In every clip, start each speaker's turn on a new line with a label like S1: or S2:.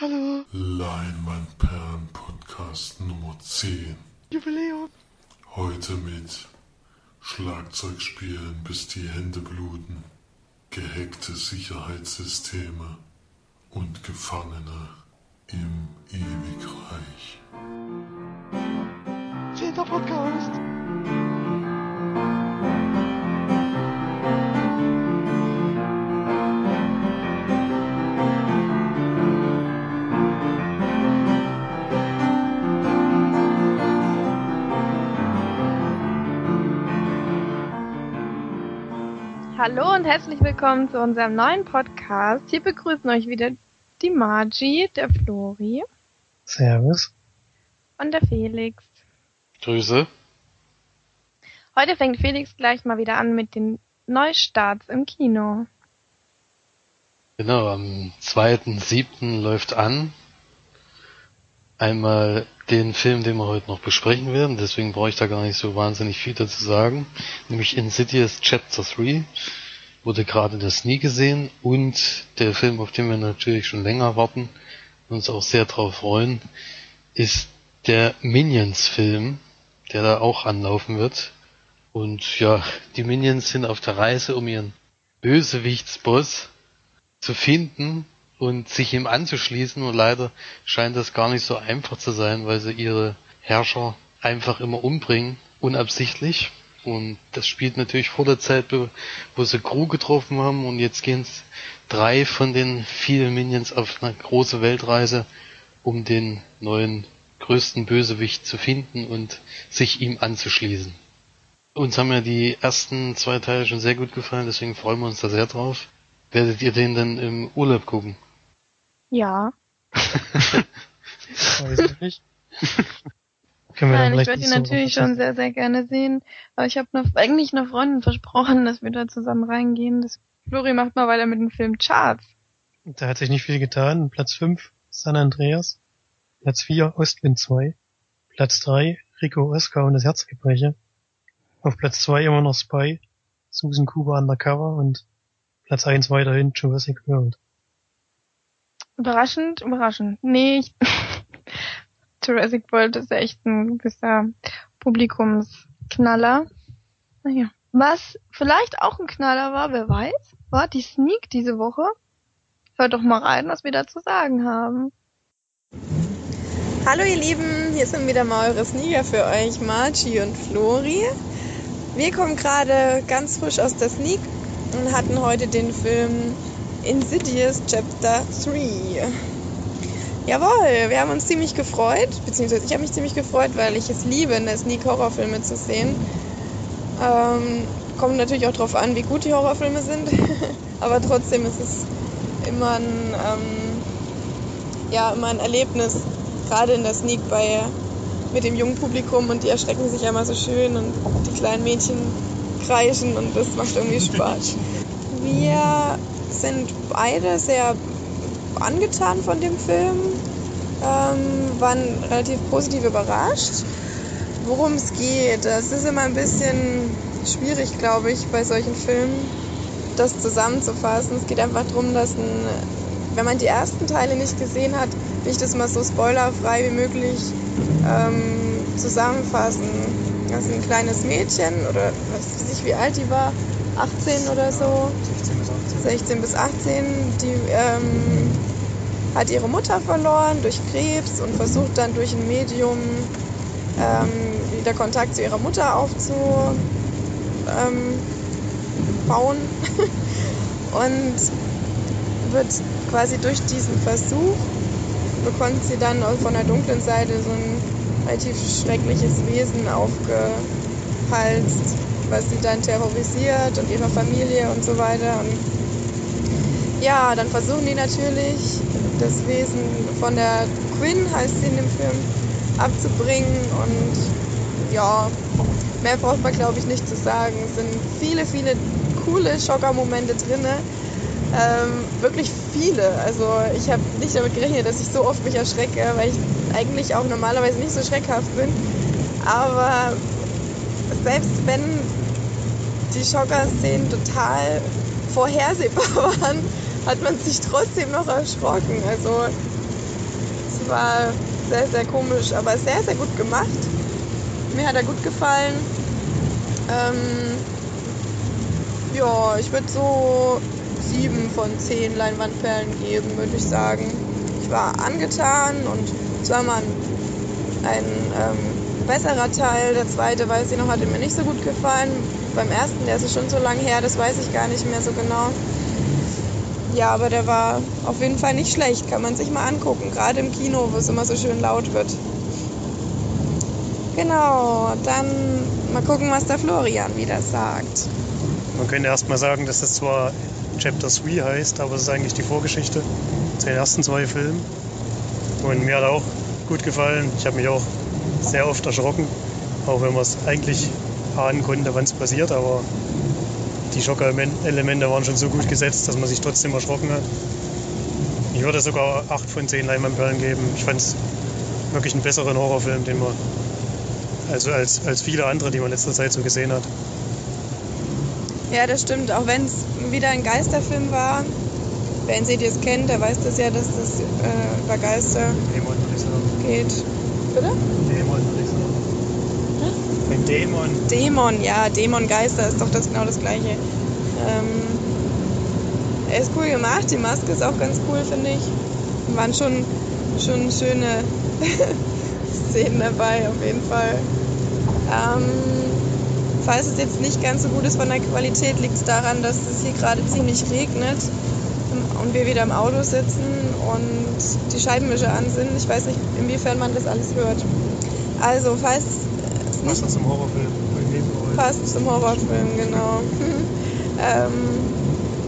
S1: Hallo.
S2: Leinwandperlen Podcast Nummer 10.
S1: Jubiläum.
S2: Heute mit Schlagzeugspielen bis die Hände bluten, gehackte Sicherheitssysteme und Gefangene im Ewigreich.
S1: Zehnter Podcast.
S3: Hallo und herzlich willkommen zu unserem neuen Podcast. Hier begrüßen euch wieder die Margie, der Flori
S4: Servus.
S3: und der Felix.
S5: Grüße.
S3: Heute fängt Felix gleich mal wieder an mit den Neustarts im Kino.
S5: Genau, am 2.7. läuft an. Einmal den Film, den wir heute noch besprechen werden, deswegen brauche ich da gar nicht so wahnsinnig viel dazu sagen. Nämlich Insidious Chapter 3 wurde gerade der Sneak gesehen und der Film, auf den wir natürlich schon länger warten und uns auch sehr drauf freuen, ist der Minions-Film, der da auch anlaufen wird. Und ja, die Minions sind auf der Reise, um ihren Bösewichtsboss zu finden und sich ihm anzuschließen. Und leider scheint das gar nicht so einfach zu sein, weil sie ihre Herrscher einfach immer umbringen, unabsichtlich. Und das spielt natürlich vor der Zeit, wo sie Crew getroffen haben. Und jetzt gehen drei von den vielen Minions auf eine große Weltreise, um den neuen größten Bösewicht zu finden und sich ihm anzuschließen. Uns haben ja die ersten zwei Teile schon sehr gut gefallen, deswegen freuen wir uns da sehr drauf. Werdet ihr den dann im Urlaub gucken?
S3: Ja.
S4: Weiß ich nicht. Können wir
S3: Nein, ich würde ihn natürlich schon sehr, sehr gerne sehen. Aber ich habe eigentlich einer Freundin versprochen, dass wir da zusammen reingehen. Das Flori macht mal weiter mit dem Film Charts.
S4: Da hat sich nicht viel getan. Platz 5, San Andreas. Platz 4, Ostwind 2. Platz 3, Rico Oscar und das Herzgebreche. Auf Platz 2 immer noch Spy, Susan Cooper Undercover und Platz 1 weiterhin Jurassic World.
S3: Überraschend, überraschend. Nee, ich Jurassic World ist echt ein gewisser Publikumsknaller. Naja. Was vielleicht auch ein Knaller war, wer weiß, war die Sneak diese Woche. Hört doch mal rein, was wir dazu sagen haben.
S6: Hallo ihr Lieben, hier sind wieder mal eure Sneaker für euch, Margie und Flori. Wir kommen gerade ganz frisch aus der Sneak und hatten heute den Film Insidious Chapter 3. Jawohl, wir haben uns ziemlich gefreut, beziehungsweise ich habe mich ziemlich gefreut, weil ich es liebe, in der Sneak Horrorfilme zu sehen. Ähm, kommt natürlich auch darauf an, wie gut die Horrorfilme sind, aber trotzdem ist es immer ein, ähm, ja, immer ein Erlebnis, gerade in der Sneak bei, mit dem jungen Publikum und die erschrecken sich einmal so schön und die kleinen Mädchen kreischen und das macht irgendwie Spaß. Wir sind beide sehr angetan von dem Film, ähm, waren relativ positiv überrascht. Worum es geht, das ist immer ein bisschen schwierig, glaube ich, bei solchen Filmen, das zusammenzufassen. Es geht einfach darum, dass ein, wenn man die ersten Teile nicht gesehen hat, will ich das mal so spoilerfrei wie möglich ähm, zusammenfassen. Das ist ein kleines Mädchen oder weiß ich wie alt die war, 18 oder so, 16 bis 18, die ähm, hat ihre Mutter verloren durch Krebs und versucht dann durch ein Medium ähm, wieder Kontakt zu ihrer Mutter aufzubauen. Ähm, und wird quasi durch diesen Versuch bekommt sie dann von der dunklen Seite so ein relativ schreckliches Wesen aufgehalst, was sie dann terrorisiert und ihre Familie und so weiter. Und ja, dann versuchen die natürlich, das Wesen von der Quinn, heißt sie in dem Film, abzubringen. Und ja, mehr braucht man, glaube ich, nicht zu sagen. Es sind viele, viele coole Schockermomente drin. Ähm, wirklich viele. Also ich habe nicht damit gerechnet, dass ich so oft mich erschrecke, weil ich eigentlich auch normalerweise nicht so schreckhaft bin. Aber selbst wenn die Schocker-Szenen total vorhersehbar waren, hat man sich trotzdem noch erschrocken. Also war sehr, sehr komisch, aber sehr, sehr gut gemacht. Mir hat er gut gefallen. Ähm, ja, ich würde so sieben von zehn Leinwandperlen geben, würde ich sagen. Ich war angetan und es war mal ein, ein ähm, besserer Teil. Der zweite, weiß ich noch, hatte mir nicht so gut gefallen. Beim ersten, der ist schon so lange her, das weiß ich gar nicht mehr so genau. Ja, aber der war auf jeden Fall nicht schlecht, kann man sich mal angucken, gerade im Kino, wo es immer so schön laut wird. Genau, dann mal gucken, was der Florian wieder sagt.
S4: Man könnte erst mal sagen, dass das zwar Chapter 3 heißt, aber es ist eigentlich die Vorgeschichte zu den ersten zwei Filmen. Und mir hat auch gut gefallen. Ich habe mich auch sehr oft erschrocken, auch wenn man es eigentlich ahnen konnte, wann es passiert, aber die Schockelemente waren schon so gut gesetzt, dass man sich trotzdem erschrocken hat. Ich würde sogar 8 von 10 Leinwandperlen geben. Ich fand es wirklich einen besseren Horrorfilm, den man, also als, als viele andere, die man in letzter Zeit so gesehen hat.
S6: Ja, das stimmt. Auch wenn es wieder ein Geisterfilm war. Wer Insidious kennt, der weiß das ja, dass das äh, über Geister
S4: Dämon,
S6: geht. Bitte?
S4: Dämon, würde ich sagen. Ein Dämon.
S6: Dämon, ja, Dämon, Geister ist doch das genau das gleiche. Ähm, er ist cool gemacht, die Maske ist auch ganz cool, finde ich. Waren schon, schon schöne Szenen dabei, auf jeden Fall. Ähm, falls es jetzt nicht ganz so gut ist von der Qualität, liegt es daran, dass es hier gerade ziemlich regnet und wir wieder im Auto sitzen und die Scheibenwischer an sind. Ich weiß nicht, inwiefern man das alles hört. Also, falls
S4: Passt zum Horrorfilm.
S6: Passt zum Horrorfilm, genau. ähm,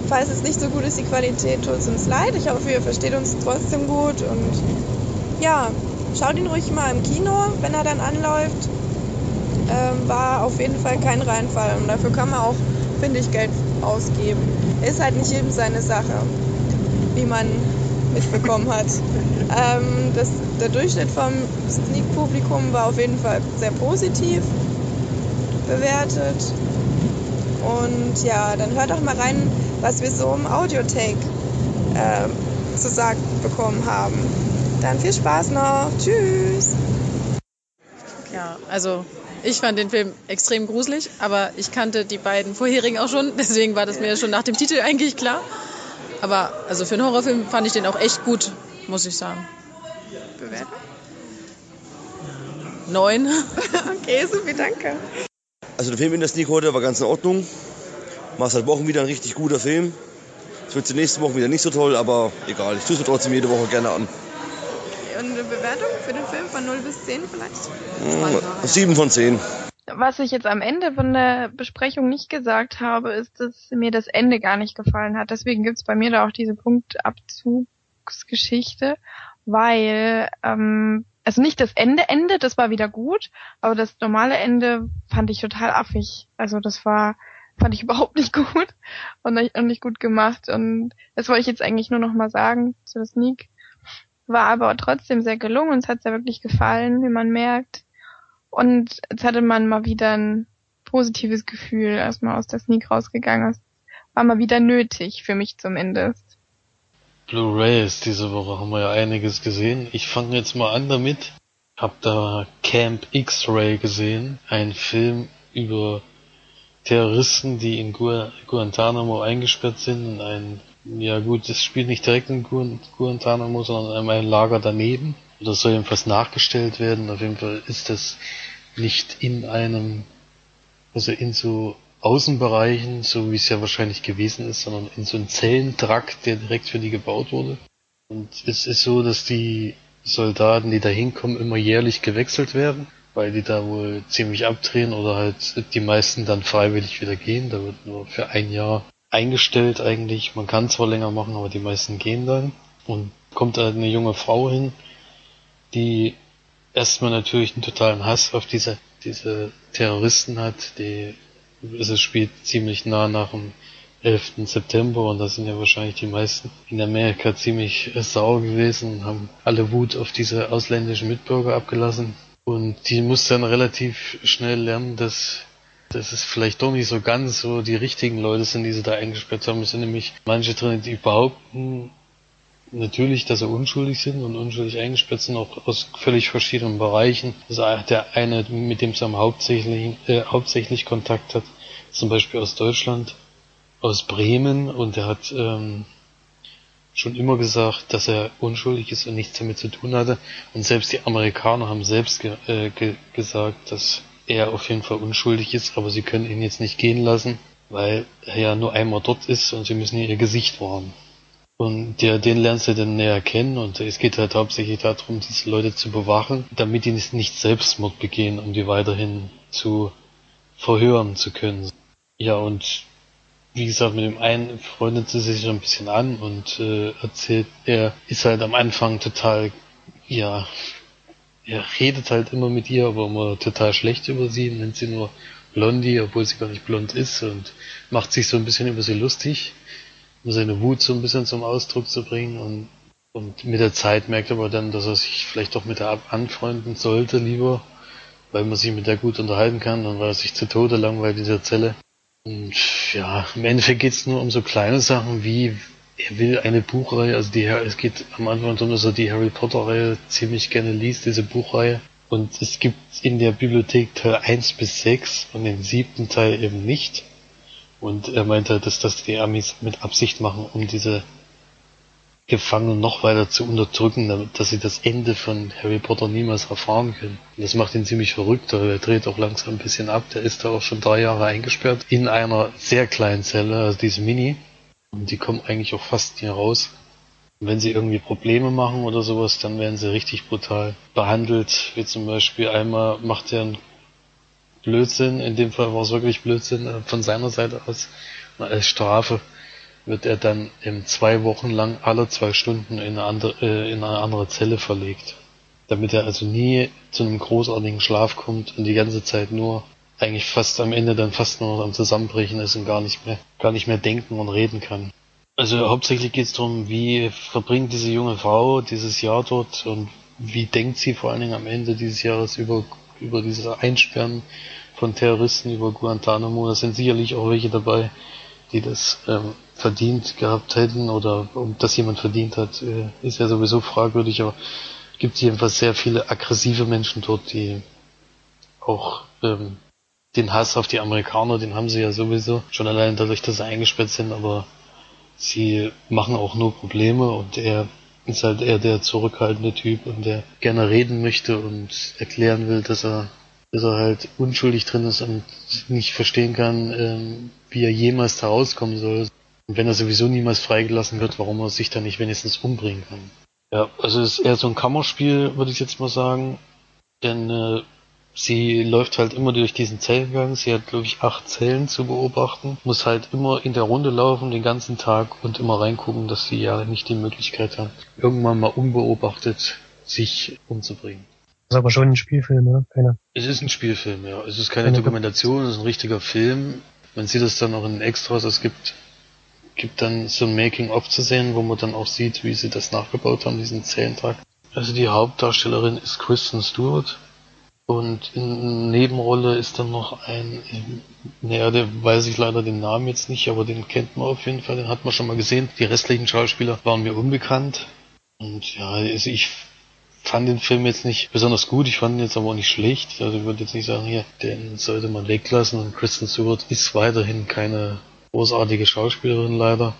S6: falls es nicht so gut ist, die Qualität, tut uns leid. Ich hoffe, ihr versteht uns trotzdem gut. Und ja, schaut ihn ruhig mal im Kino, wenn er dann anläuft. Ähm, war auf jeden Fall kein Reinfall. Und dafür kann man auch, finde ich, Geld ausgeben. Ist halt nicht jedem seine Sache, wie man mitbekommen hat. ähm, das, der Durchschnitt vom Sneak-Publikum war auf jeden Fall sehr positiv bewertet. Und ja, dann hört doch mal rein, was wir so im Audiotake äh, zu sagen bekommen haben. Dann viel Spaß noch. Tschüss.
S7: Ja, also ich fand den Film extrem gruselig, aber ich kannte die beiden vorherigen auch schon, deswegen war das mir schon nach dem Titel eigentlich klar. Aber also für einen Horrorfilm fand ich den auch echt gut, muss ich sagen.
S6: Bewertung?
S7: Neun.
S6: Okay, super, danke.
S8: Also der Film in der Sneak heute war ganz in Ordnung. War seit Wochen wieder ein richtig guter Film. Es wird die nächsten Wochen wieder nicht so toll, aber egal. Ich tue es mir trotzdem jede Woche gerne an.
S6: Und eine Bewertung für den Film von 0 bis 10 vielleicht?
S8: Hm, Sieben von zehn.
S9: Was ich jetzt am Ende von der Besprechung nicht gesagt habe, ist, dass mir das Ende gar nicht gefallen hat. Deswegen gibt's bei mir da auch diese Punktabzugsgeschichte, weil ähm, also nicht das Ende Ende, das war wieder gut, aber das normale Ende fand ich total affig. Also das war fand ich überhaupt nicht gut und nicht, und nicht gut gemacht und das wollte ich jetzt eigentlich nur noch mal sagen zu der Sneak. War aber trotzdem sehr gelungen und es hat sehr wirklich gefallen, wie man merkt. Und jetzt hatte man mal wieder ein positives Gefühl, als man aus der Sneak rausgegangen ist. War mal wieder nötig, für mich zumindest.
S5: Blu-rays diese Woche haben wir ja einiges gesehen. Ich fange jetzt mal an damit. Hab da Camp X-Ray gesehen, ein Film über Terroristen, die in Gu Guantanamo eingesperrt sind. In ein, ja gut, es spielt nicht direkt in Gu Guantanamo, sondern in einem Lager daneben. Das soll jedenfalls nachgestellt werden. Auf jeden Fall ist das nicht in einem, also in so Außenbereichen, so wie es ja wahrscheinlich gewesen ist, sondern in so einem Zellentrakt, der direkt für die gebaut wurde. Und es ist so, dass die Soldaten, die da hinkommen, immer jährlich gewechselt werden, weil die da wohl ziemlich abdrehen oder halt die meisten dann freiwillig wieder gehen. Da wird nur für ein Jahr eingestellt eigentlich. Man kann zwar länger machen, aber die meisten gehen dann. Und kommt da eine junge Frau hin, die erstmal natürlich einen totalen Hass auf diese, diese Terroristen hat, die es spielt ziemlich nah nach dem 11. September und da sind ja wahrscheinlich die meisten in Amerika ziemlich sauer gewesen und haben alle Wut auf diese ausländischen Mitbürger abgelassen. Und die muss dann relativ schnell lernen, dass, dass es vielleicht doch nicht so ganz so die richtigen Leute sind, die sie da eingesperrt haben. Es sind nämlich manche drin, die behaupten, natürlich, dass sie unschuldig sind und unschuldig eingesperrt sind, auch aus völlig verschiedenen Bereichen. Also der eine, mit dem Sam hauptsächlich, äh, hauptsächlich Kontakt hat, zum Beispiel aus Deutschland, aus Bremen und er hat ähm, schon immer gesagt, dass er unschuldig ist und nichts damit zu tun hatte. Und selbst die Amerikaner haben selbst ge äh, ge gesagt, dass er auf jeden Fall unschuldig ist, aber sie können ihn jetzt nicht gehen lassen, weil er ja nur einmal dort ist und sie müssen ihr Gesicht wahren. Und der, den lernst du dann näher kennen und es geht halt hauptsächlich darum, diese Leute zu bewachen, damit die nicht Selbstmord begehen, um die weiterhin zu verhören zu können. Ja, und wie gesagt, mit dem einen freundet sie sich so ein bisschen an und äh, erzählt, er ist halt am Anfang total, ja, er redet halt immer mit ihr, aber immer total schlecht über sie, nennt sie nur Blondie, obwohl sie gar nicht blond ist und macht sich so ein bisschen über sie lustig um seine Wut so ein bisschen zum Ausdruck zu bringen und, und mit der Zeit merkt er aber dann, dass er sich vielleicht doch mit der anfreunden sollte lieber, weil man sich mit der gut unterhalten kann, dann war er sich zu Tode langweilt in dieser Zelle. Und ja, im Endeffekt geht's nur um so kleine Sachen wie er will eine Buchreihe, also die es geht am Anfang darum, dass er die Harry Potter Reihe ziemlich gerne liest, diese Buchreihe. Und es gibt in der Bibliothek Teil 1 bis 6 und den siebten Teil eben nicht. Und er meinte, dass das die Amis mit Absicht machen, um diese Gefangenen noch weiter zu unterdrücken, damit, dass sie das Ende von Harry Potter niemals erfahren können. Und das macht ihn ziemlich verrückt, aber er dreht auch langsam ein bisschen ab. Der ist da auch schon drei Jahre eingesperrt in einer sehr kleinen Zelle, also diese Mini. Und die kommen eigentlich auch fast nie raus. Und wenn sie irgendwie Probleme machen oder sowas, dann werden sie richtig brutal behandelt. Wie zum Beispiel einmal macht er einen Blödsinn, in dem Fall war es wirklich Blödsinn äh, von seiner Seite aus. Als Strafe wird er dann in zwei Wochen lang alle zwei Stunden in eine andere, äh, in eine andere Zelle verlegt. Damit er also nie zu einem großartigen Schlaf kommt und die ganze Zeit nur eigentlich fast am Ende dann fast nur am Zusammenbrechen ist und gar nicht mehr, gar nicht mehr denken und reden kann. Also hauptsächlich geht es darum, wie verbringt diese junge Frau dieses Jahr dort und wie denkt sie vor allen Dingen am Ende dieses Jahres über über dieses Einsperren von Terroristen über Guantanamo. Da sind sicherlich auch welche dabei, die das ähm, verdient gehabt hätten oder um dass jemand verdient hat, äh, ist ja sowieso fragwürdig, aber gibt jedenfalls sehr viele aggressive Menschen dort, die auch ähm, den Hass auf die Amerikaner, den haben sie ja sowieso, schon allein dadurch, dass sie eingesperrt sind, aber sie machen auch nur Probleme und er ist halt eher der zurückhaltende Typ und der gerne reden möchte und erklären will, dass er, dass er halt unschuldig drin ist und nicht verstehen kann, ähm, wie er jemals da rauskommen soll. Und wenn er sowieso niemals freigelassen wird, warum er sich dann nicht wenigstens umbringen kann. Ja, also es ist eher so ein Kammerspiel, würde ich jetzt mal sagen. Denn äh, sie läuft halt immer durch diesen Zellengang. Sie hat, glaube ich, acht Zellen zu beobachten. Muss halt immer in der Runde laufen den ganzen Tag und immer reingucken, dass sie ja nicht die Möglichkeit hat, irgendwann mal unbeobachtet sich umzubringen.
S4: Das ist aber schon ein Spielfilm, oder? Keiner.
S5: Es ist ein Spielfilm, ja. Es ist keine, keine Dokumentation, es ist ein richtiger Film. Man sieht es dann auch in den Extras. Es gibt, gibt dann so ein Making-of zu sehen, wo man dann auch sieht, wie sie das nachgebaut haben, diesen Zellentag. Also die Hauptdarstellerin ist Kristen Stewart und in Nebenrolle ist dann noch ein, naja, der weiß ich leider den Namen jetzt nicht, aber den kennt man auf jeden Fall, den hat man schon mal gesehen. Die restlichen Schauspieler waren mir unbekannt. Und ja, also ich fand den Film jetzt nicht besonders gut, ich fand ihn jetzt aber auch nicht schlecht. Also ich würde jetzt nicht sagen, hier, den sollte man weglassen. Und Kristen Stewart ist weiterhin keine großartige Schauspielerin leider.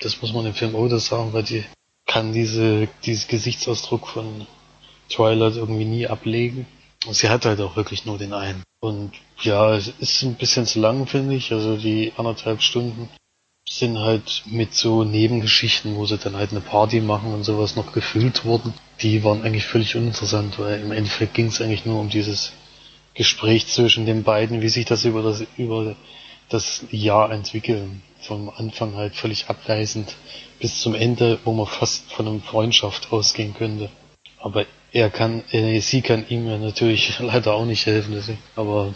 S5: Das muss man im Film auch das sagen, weil die kann diese, dieses Gesichtsausdruck von Twilight irgendwie nie ablegen. Sie hat halt auch wirklich nur den einen. Und ja, es ist ein bisschen zu lang, finde ich. Also die anderthalb Stunden sind halt mit so Nebengeschichten, wo sie dann halt eine Party machen und sowas noch gefüllt wurden. Die waren eigentlich völlig uninteressant, weil im Endeffekt ging es eigentlich nur um dieses Gespräch zwischen den beiden, wie sich das über das, über das Jahr entwickeln. Vom Anfang halt völlig abweisend bis zum Ende, wo man fast von einer Freundschaft ausgehen könnte. Aber er kann, äh, sie kann ihm natürlich leider auch nicht helfen, deswegen. aber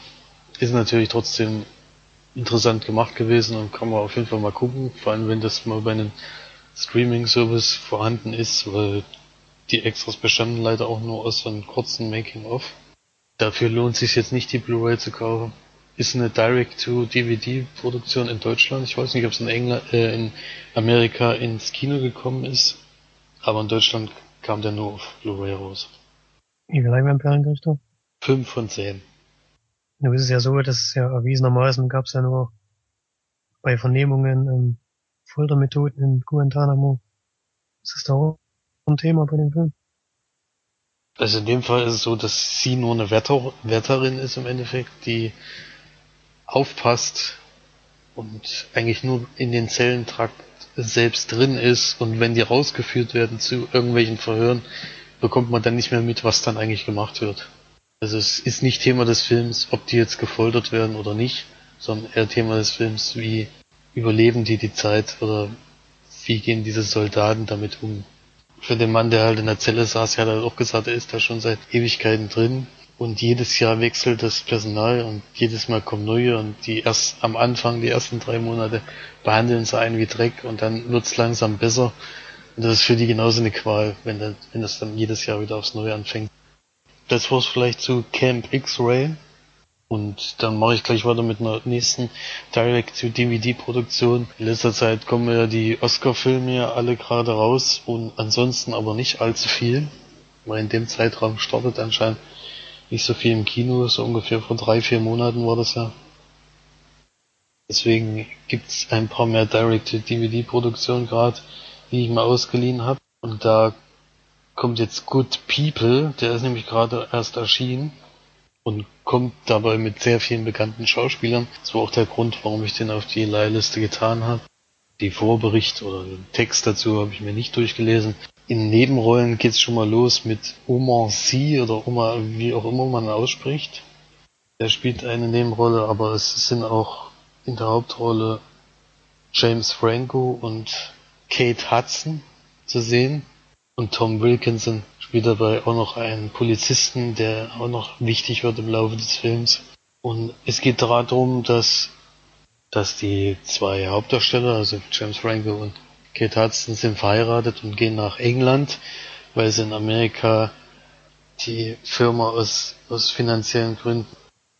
S5: ist natürlich trotzdem interessant gemacht gewesen und kann man auf jeden Fall mal gucken, vor allem wenn das mal bei einem Streaming-Service vorhanden ist, weil die Extras bestanden leider auch nur aus so einem kurzen Making-of. Dafür lohnt sich jetzt nicht die Blu-ray zu kaufen. Ist eine Direct-to-DVD-Produktion in Deutschland. Ich weiß nicht, ob es in England, äh, in Amerika ins Kino gekommen ist. Aber in Deutschland kam der nur auf Blu-ray raus.
S4: Wie viel Leinwandperlen kriegst du?
S5: 5 von 10.
S4: Nun ist es ja so, dass es ja erwiesenermaßen gab es ja nur bei Vernehmungen ähm, Foltermethoden in Guantanamo. Ist das da auch ein Thema bei dem Film?
S5: Also in dem Fall ist es so, dass sie nur eine Wetter Wärterin ist im Endeffekt, die aufpasst und eigentlich nur in den Zellentrakt selbst drin ist und wenn die rausgeführt werden zu irgendwelchen Verhören, bekommt man dann nicht mehr mit, was dann eigentlich gemacht wird. Also es ist nicht Thema des Films, ob die jetzt gefoltert werden oder nicht, sondern eher Thema des Films, wie überleben die die Zeit oder wie gehen diese Soldaten damit um. Für den Mann, der halt in der Zelle saß, hat halt auch gesagt, er ist da schon seit Ewigkeiten drin und jedes Jahr wechselt das Personal und jedes Mal kommen neue und die erst am Anfang, die ersten drei Monate behandeln sie einen wie Dreck und dann wird's langsam besser. Und das ist für die genauso eine Qual, wenn das, wenn das dann jedes Jahr wieder aufs Neue anfängt. Das war's vielleicht zu Camp X-Ray. Und dann mache ich gleich weiter mit einer nächsten Direct-to-DVD-Produktion. In letzter Zeit kommen ja die Oscar-Filme ja alle gerade raus und ansonsten aber nicht allzu viel. Weil in dem Zeitraum startet anscheinend nicht so viel im Kino, so ungefähr vor drei, vier Monaten war das ja. Deswegen gibt's ein paar mehr Direct-to-DVD-Produktionen gerade, die ich mir ausgeliehen habe. Und da kommt jetzt Good People, der ist nämlich gerade erst erschienen und kommt dabei mit sehr vielen bekannten Schauspielern. Das war auch der Grund, warum ich den auf die Leihliste getan habe. Die Vorbericht oder den Text dazu habe ich mir nicht durchgelesen. In Nebenrollen geht's schon mal los mit Omar Sy oder Omar, wie auch immer man ausspricht. Der spielt eine Nebenrolle, aber es sind auch in der Hauptrolle James Franco und Kate Hudson zu sehen. Und Tom Wilkinson spielt dabei auch noch einen Polizisten, der auch noch wichtig wird im Laufe des Films. Und es geht darum, dass, dass die zwei Hauptdarsteller, also James Franco und Kate Hudson, sind verheiratet und gehen nach England, weil sie in Amerika die Firma aus, aus finanziellen Gründen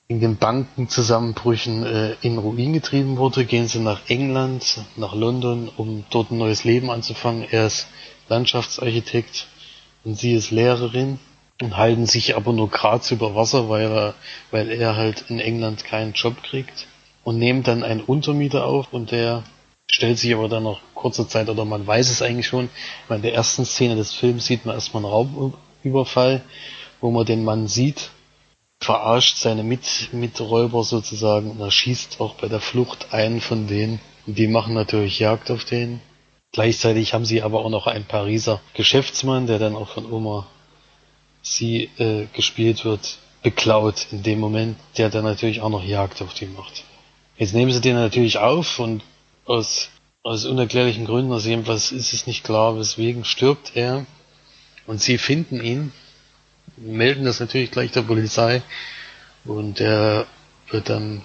S5: in den Bankenzusammenbrüchen äh, in Ruin getrieben wurde, gehen sie nach England, nach London, um dort ein neues Leben anzufangen. Er ist Landschaftsarchitekt und sie ist Lehrerin und halten sich aber nur Graz über Wasser, weil er, weil er halt in England keinen Job kriegt und nehmen dann einen Untermieter auf und der stellt sich aber dann nach kurzer Zeit oder man weiß es eigentlich schon, weil in der ersten Szene des Films sieht man erstmal einen Raubüberfall, wo man den Mann sieht, verarscht seine Mit Miträuber sozusagen und erschießt auch bei der Flucht einen von denen. Die machen natürlich Jagd auf den. Gleichzeitig haben sie aber auch noch einen Pariser Geschäftsmann, der dann auch von Oma sie äh, gespielt wird, beklaut in dem Moment, der dann natürlich auch noch Jagd auf die macht. Jetzt nehmen sie den natürlich auf und aus, aus unerklärlichen Gründen, aus jedenfalls ist es nicht klar, weswegen stirbt er. Und sie finden ihn, melden das natürlich gleich der Polizei. Und er wird dann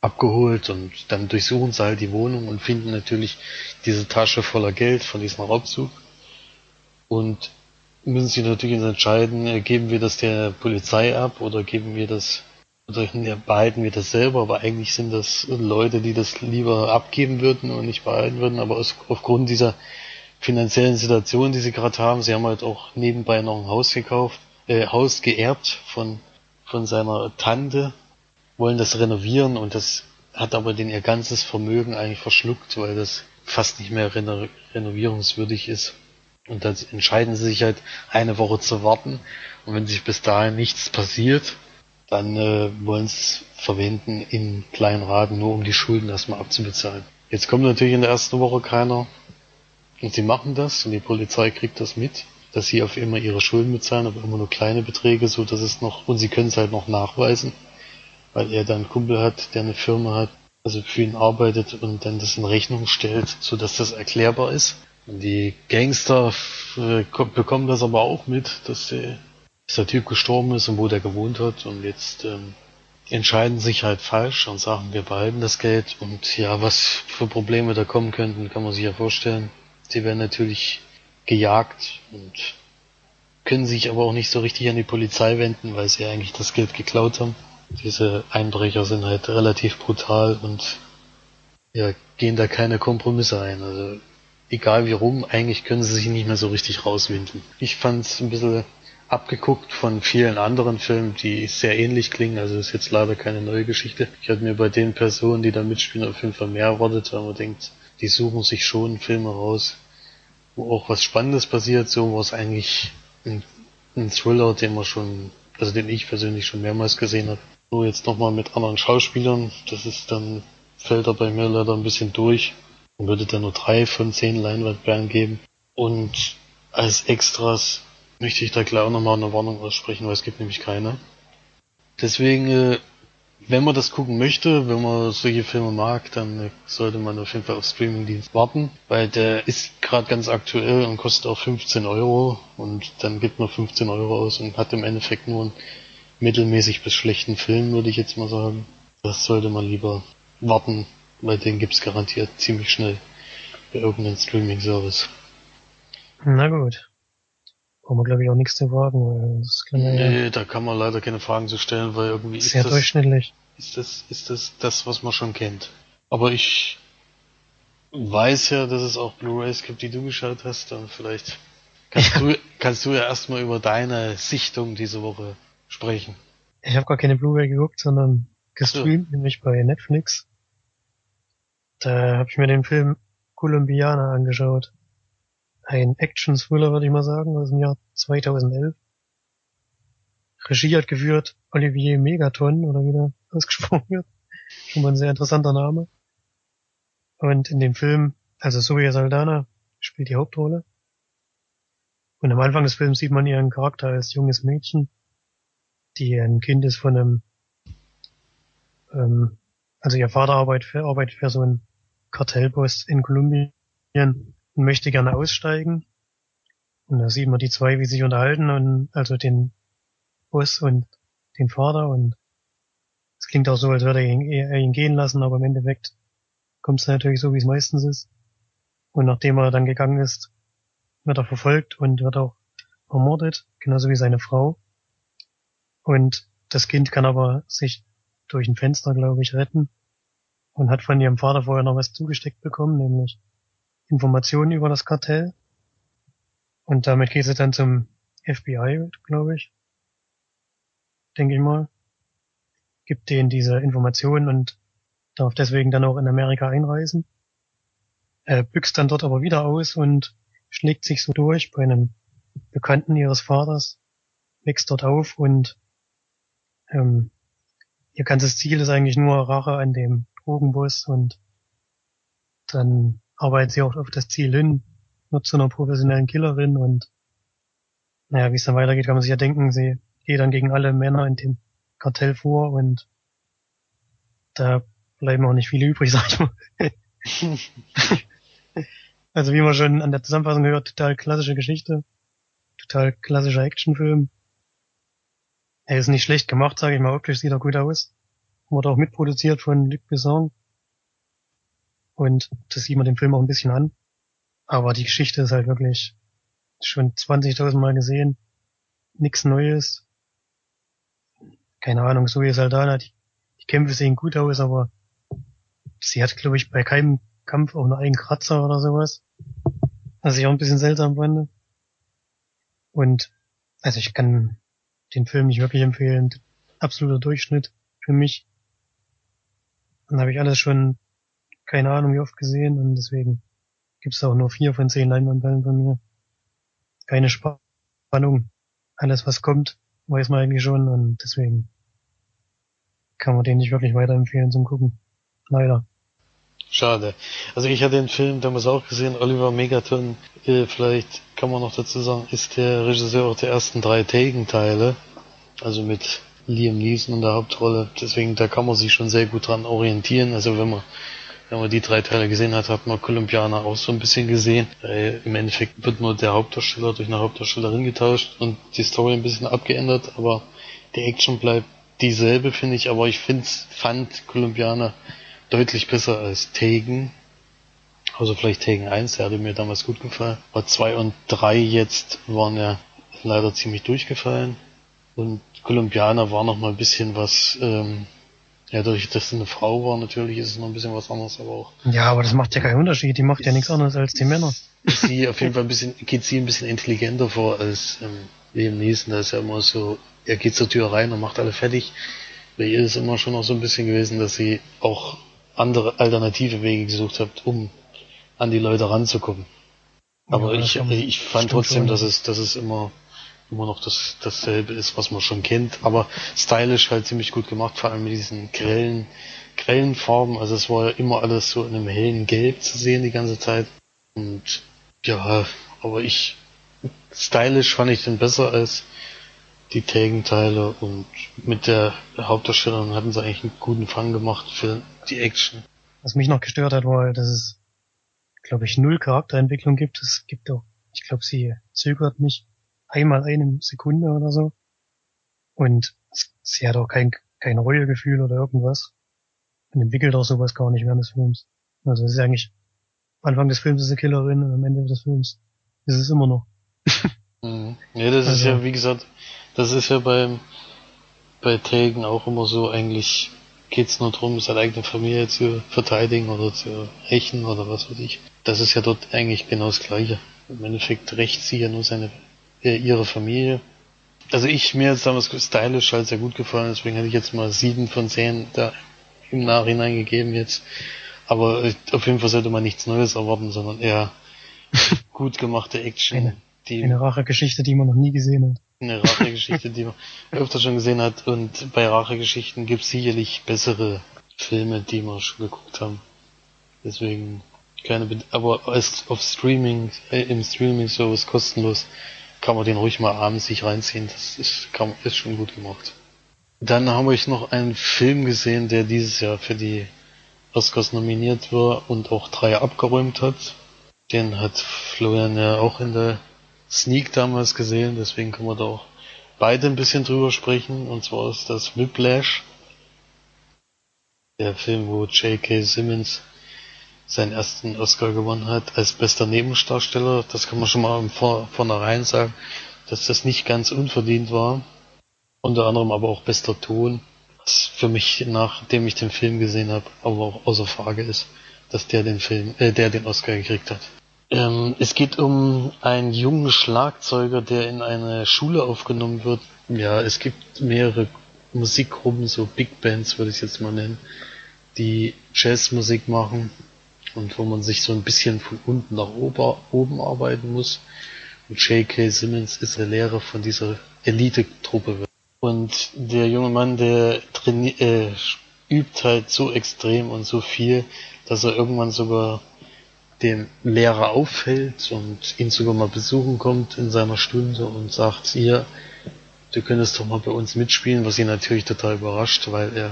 S5: abgeholt und dann durchsuchen sie halt die Wohnung und finden natürlich diese Tasche voller Geld von diesem Raubzug. Und müssen sich natürlich entscheiden, äh, geben wir das der Polizei ab oder geben wir das oder behalten wir das selber, aber eigentlich sind das Leute, die das lieber abgeben würden und nicht behalten würden, aber aus, aufgrund dieser finanziellen Situation, die sie gerade haben, sie haben halt auch nebenbei noch ein Haus gekauft, äh, Haus geerbt von, von seiner Tante, wollen das renovieren und das hat aber den ihr ganzes Vermögen eigentlich verschluckt, weil das fast nicht mehr reno renovierungswürdig ist. Und dann entscheiden sie sich halt eine Woche zu warten. Und wenn sich bis dahin nichts passiert, dann äh, wollen sie es verwenden in kleinen Raten, nur um die Schulden erstmal abzubezahlen. Jetzt kommt natürlich in der ersten Woche keiner und sie machen das und die Polizei kriegt das mit, dass sie auf immer ihre Schulden bezahlen, aber immer nur kleine Beträge, so dass es noch, und sie können es halt noch nachweisen weil er dann einen Kumpel hat, der eine Firma hat, also für ihn arbeitet und dann das in Rechnung stellt, so dass das erklärbar ist. Und die Gangster äh, bekommen das aber auch mit, dass der, dass der Typ gestorben ist und wo der gewohnt hat und jetzt ähm, entscheiden sich halt falsch und sagen, wir behalten das Geld und ja, was für Probleme da kommen könnten, kann man sich ja vorstellen. Sie werden natürlich gejagt und können sich aber auch nicht so richtig an die Polizei wenden, weil sie eigentlich das Geld geklaut haben diese Einbrecher sind halt relativ brutal und ja, gehen da keine Kompromisse ein. Also egal wie rum, eigentlich können sie sich nicht mehr so richtig rauswinden. Ich fand es ein bisschen abgeguckt von vielen anderen Filmen, die sehr ähnlich klingen. Also ist jetzt leider keine neue Geschichte. Ich hatte mir bei den Personen, die da mitspielen, auf jeden Fall mehr erwartet, weil man denkt, die suchen sich schon Filme raus, wo auch was Spannendes passiert. So war es eigentlich ein, ein Thriller, den man schon, also den ich persönlich schon mehrmals gesehen habe. So jetzt nochmal mit anderen Schauspielern. Das ist dann, fällt er bei mir leider ein bisschen durch und würde dann nur drei von zehn Leinwandperlen geben. Und als Extras möchte ich da gleich auch nochmal eine Warnung aussprechen, weil es gibt nämlich keine. Deswegen, äh, wenn man das gucken möchte, wenn man solche Filme mag, dann äh, sollte man auf jeden Fall auf Streamingdienst warten, weil der ist gerade ganz aktuell und kostet auch 15 Euro und dann gibt man 15 Euro aus und hat im Endeffekt nur einen mittelmäßig bis schlechten Film, würde ich jetzt mal sagen. Das sollte man lieber warten, weil den gibt's garantiert ziemlich schnell bei irgendeinem Streaming-Service.
S4: Na gut. Brauchen wir, glaube ich, auch nichts zu man
S5: Nee,
S4: ja
S5: da kann man leider keine Fragen zu stellen, weil irgendwie ist
S4: sehr
S5: das,
S4: durchschnittlich.
S5: ist das, ist das das, was man schon kennt. Aber ich weiß ja, dass es auch Blu-rays gibt, die du geschaut hast, und vielleicht kannst du, kannst du ja erstmal über deine Sichtung diese Woche sprechen.
S4: Ich habe gar keine Blu-ray geguckt, sondern gestreamt, nämlich bei Netflix. Da habe ich mir den Film Columbiana angeschaut. Ein Action-Thriller, würde ich mal sagen, aus dem Jahr 2011. Regie hat geführt Olivier Megaton, oder wie der ausgesprochen wird. Schon mal ein sehr interessanter Name. Und in dem Film, also Zoe Saldana spielt die Hauptrolle. Und am Anfang des Films sieht man ihren Charakter als junges Mädchen, die ein Kind ist von einem, ähm, also ihr Vater arbeitet für, arbeitet für so einen Kartellboss in Kolumbien und möchte gerne aussteigen. Und da sieht man die zwei, wie sie sich unterhalten und also den Boss und den Vater und es klingt auch so, als würde er ihn, gehen lassen, aber im Endeffekt kommt es natürlich so, wie es meistens ist. Und nachdem er dann gegangen ist, wird er verfolgt und wird auch ermordet, genauso wie seine Frau. Und das Kind kann aber sich durch ein Fenster, glaube ich, retten und hat von ihrem Vater vorher noch was zugesteckt bekommen, nämlich Informationen über das Kartell. Und damit geht sie dann zum FBI, glaube ich. Denke ich mal. Gibt denen diese Informationen und darf deswegen dann auch in Amerika einreisen. Er büxt dann dort aber wieder aus und schlägt sich so durch bei einem Bekannten ihres Vaters, wächst dort auf und ähm, ihr ganzes Ziel ist eigentlich nur Rache an dem Drogenboss und dann arbeitet sie auch auf das Ziel hin, wird zu einer professionellen Killerin und naja, wie es dann weitergeht, kann man sich ja denken, sie geht dann gegen alle Männer in dem Kartell vor und da bleiben auch nicht viele übrig, sag ich mal. also wie man schon an der Zusammenfassung gehört, total klassische Geschichte, total klassischer Actionfilm. Er ist nicht schlecht gemacht, sage ich mal, optisch sieht er gut aus. Wurde auch mitproduziert von Luc Besson. Und das sieht man dem Film auch ein bisschen an. Aber die Geschichte ist halt wirklich schon 20.000 Mal gesehen. Nix Neues. Keine Ahnung, Zoe Saldana, die, die Kämpfe sehen gut aus, aber sie hat, glaube ich, bei keinem Kampf auch nur einen Kratzer oder sowas. Was ich auch ein bisschen seltsam fand. Und, also ich kann den Film nicht wirklich empfehlen. Absoluter Durchschnitt für mich. Dann habe ich alles schon, keine Ahnung, wie oft gesehen und deswegen gibt's auch nur vier von zehn Leinwandperlen von mir. Keine Spannung. Alles, was kommt, weiß man eigentlich schon und deswegen kann man den nicht wirklich weiterempfehlen zum Gucken. Leider.
S5: Schade. Also ich hatte den Film damals auch gesehen, Oliver Megaton, äh, vielleicht kann man noch dazu sagen, ist der Regisseur auch der ersten drei Taken-Teile, also mit Liam Neeson in der Hauptrolle, deswegen da kann man sich schon sehr gut dran orientieren, also wenn man wenn man die drei Teile gesehen hat, hat man Columbianer auch so ein bisschen gesehen. Weil Im Endeffekt wird nur der Hauptdarsteller durch eine Hauptdarstellerin getauscht und die Story ein bisschen abgeändert, aber die Action bleibt dieselbe, finde ich, aber ich find's, fand Columbianer deutlich besser als Taken. Also vielleicht Taken 1, der hatte mir damals gut gefallen. Aber 2 und 3 jetzt waren ja leider ziemlich durchgefallen. Und Columbianer war noch mal ein bisschen was ähm, Ja, dadurch, dass sie eine Frau war, natürlich ist es noch ein bisschen was anderes, aber auch
S4: Ja, aber das macht ja keinen Unterschied. Die macht ja nichts anderes als die Männer.
S5: ist sie auf jeden Fall ein bisschen, geht sie ein bisschen intelligenter vor als ähm, Liam Neeson. Da ist ja immer so, er geht zur Tür rein und macht alle fertig. Bei ihr ist immer schon noch so ein bisschen gewesen, dass sie auch andere alternative Wege gesucht hat, um an die Leute ranzukommen. Aber
S4: Ja,
S5: ich, ich fand trotzdem,
S4: schon.
S5: dass es, dass es immer, immer noch das, dasselbe ist, was man schon kennt. Aber stylisch halt ziemlich gut gemacht, vor allem mit diesen grellen, grellen Farben. Also es war ja immer alles so in einem hellen Gelb zu sehen die ganze Zeit. Und ja, aber ich, stylisch fand ich den besser als die Tegenteile und mit der Hauptdarstellerin hatten sie eigentlich einen guten Fang gemacht für die Action.
S4: Was mich noch gestört hat, war, dass es, glaube ich, null Charakterentwicklung gibt. Es gibt auch, ich glaube, sie zögert nicht einmal eine Sekunde oder so. Und sie hat auch kein, kein Reuegefühl oder irgendwas. Und entwickelt auch sowas gar nicht während des Films. Also es ist eigentlich, am Anfang des Films ist sie Killerin und am Ende des Films ist es immer noch.
S5: Mhm. Ja, das ist
S4: Also-
S5: ja, wie gesagt, das ist ja beim, bei Taken auch immer so, eigentlich geht's nur drum, seine eigene Familie zu verteidigen oder zu rächen oder was weiß ich. Das ist ja dort eigentlich genau das Gleiche. Im Endeffekt rächt sie ja nur seine, äh, ihre Familie. Also ich, mir jetzt damals stylisch halt sehr gut gefallen, deswegen hätte ich jetzt mal sieben von zehn da im Nachhinein gegeben jetzt. Aber äh, auf jeden Fall sollte man nichts Neues erwarten, sondern eher gut gemachte Action,
S4: Eine-
S5: die
S4: Eine Rachegeschichte, die man noch nie gesehen hat.
S5: eine Rachegeschichte, die man öfter schon gesehen hat. Und bei Rachegeschichten gibt es sicherlich bessere Filme, die wir schon geguckt haben. Deswegen keine, Bed aber als auf Streaming, äh, im Streaming Service kostenlos, kann man den ruhig mal abends sich reinziehen. Das ist, kann, ist schon gut gemacht. Dann habe ich noch einen Film gesehen, der dieses Jahr für die Oscars nominiert war und auch drei abgeräumt hat. Den hat Florian ja auch in der Sneak damals gesehen, deswegen können wir da auch beide ein bisschen drüber sprechen. Und zwar ist das Whiplash. Der Film, wo J.K. Simmons seinen ersten Oscar gewonnen hat als bester Nebendarsteller. Das kann man schon mal vor, vornherein sagen, dass das nicht ganz unverdient war. Unter anderem aber auch bester Ton. Was für mich, nachdem ich den Film gesehen habe, aber auch außer Frage ist, dass der den Film, äh, der den Oscar gekriegt hat. Ähm, es geht um einen jungen Schlagzeuger, der in eine Schule aufgenommen wird. Ja, es gibt mehrere Musikgruppen, so Big Bands würde ich jetzt mal nennen, die Jazzmusik machen und wo man sich so ein bisschen von unten nach ober, oben arbeiten muss. Und J.K. Simmons ist der Lehrer von dieser Elite-Truppe. Und der junge Mann, der äh, übt halt so extrem und so viel, dass er irgendwann sogar dem Lehrer auffällt und ihn sogar mal besuchen kommt in seiner Stunde und sagt, hier, du könntest doch mal bei uns mitspielen, was ihn natürlich total überrascht, weil er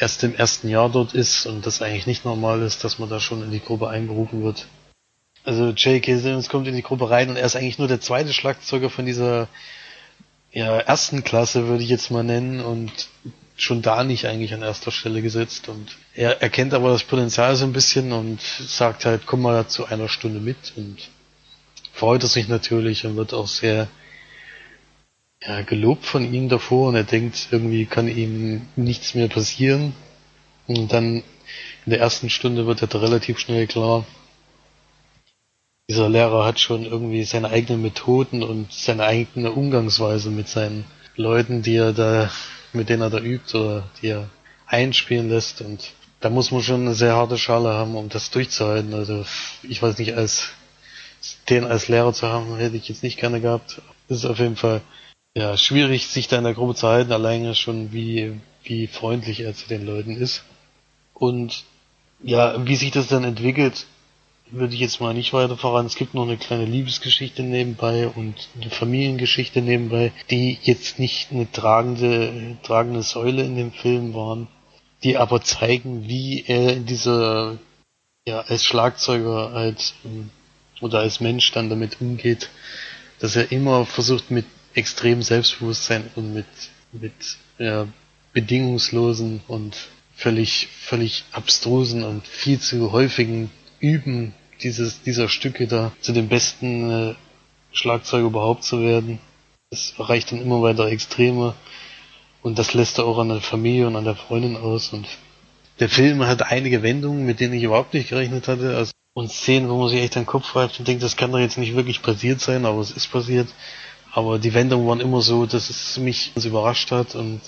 S5: erst im ersten Jahr dort ist und das eigentlich nicht normal ist, dass man da schon in die Gruppe einberufen wird. Also J.K. Simmons kommt in die Gruppe rein und er ist eigentlich nur der zweite Schlagzeuger von dieser ja, ersten Klasse, würde ich jetzt mal nennen, und schon da nicht eigentlich an erster Stelle gesetzt. Und er erkennt aber das Potenzial so ein bisschen und sagt halt, komm mal zu einer Stunde mit und freut er sich natürlich und wird auch sehr ja, gelobt von ihm davor und er denkt, irgendwie kann ihm nichts mehr passieren. Und dann in der ersten Stunde wird halt relativ schnell klar, dieser Lehrer hat schon irgendwie seine eigenen Methoden und seine eigene Umgangsweise mit seinen Leuten, die er da, mit denen er da übt oder die er einspielen lässt und da muss man schon eine sehr harte Schale haben, um das durchzuhalten. Also ich weiß nicht, als den als Lehrer zu haben, hätte ich jetzt nicht gerne gehabt. Das ist auf jeden Fall ja schwierig, sich da in der Gruppe zu halten, alleine schon wie wie freundlich er zu den Leuten ist. Und ja, wie sich das dann entwickelt, würde ich jetzt mal nicht weiter voran. Es gibt noch eine kleine Liebesgeschichte nebenbei und eine Familiengeschichte nebenbei, die jetzt nicht eine tragende, tragende Säule in dem Film waren, die aber zeigen, wie er in dieser, ja, als Schlagzeuger, als, oder als Mensch dann damit umgeht, dass er immer versucht mit extremem Selbstbewusstsein und mit, mit, ja, bedingungslosen und völlig, völlig abstrusen und viel zu häufigen Üben dieses, dieser Stücke da zu dem besten äh, Schlagzeuger überhaupt zu werden. Es erreicht dann immer weiter Extreme Und das lässt er auch an der Familie und an der Freundin aus. Und der Film hat einige Wendungen, mit denen ich überhaupt nicht gerechnet hatte. Also, und Szenen, wo man sich echt den Kopf reibt und denkt, das kann doch jetzt nicht wirklich passiert sein, aber es ist passiert. Aber die Wendungen waren immer so, dass es mich überrascht hat und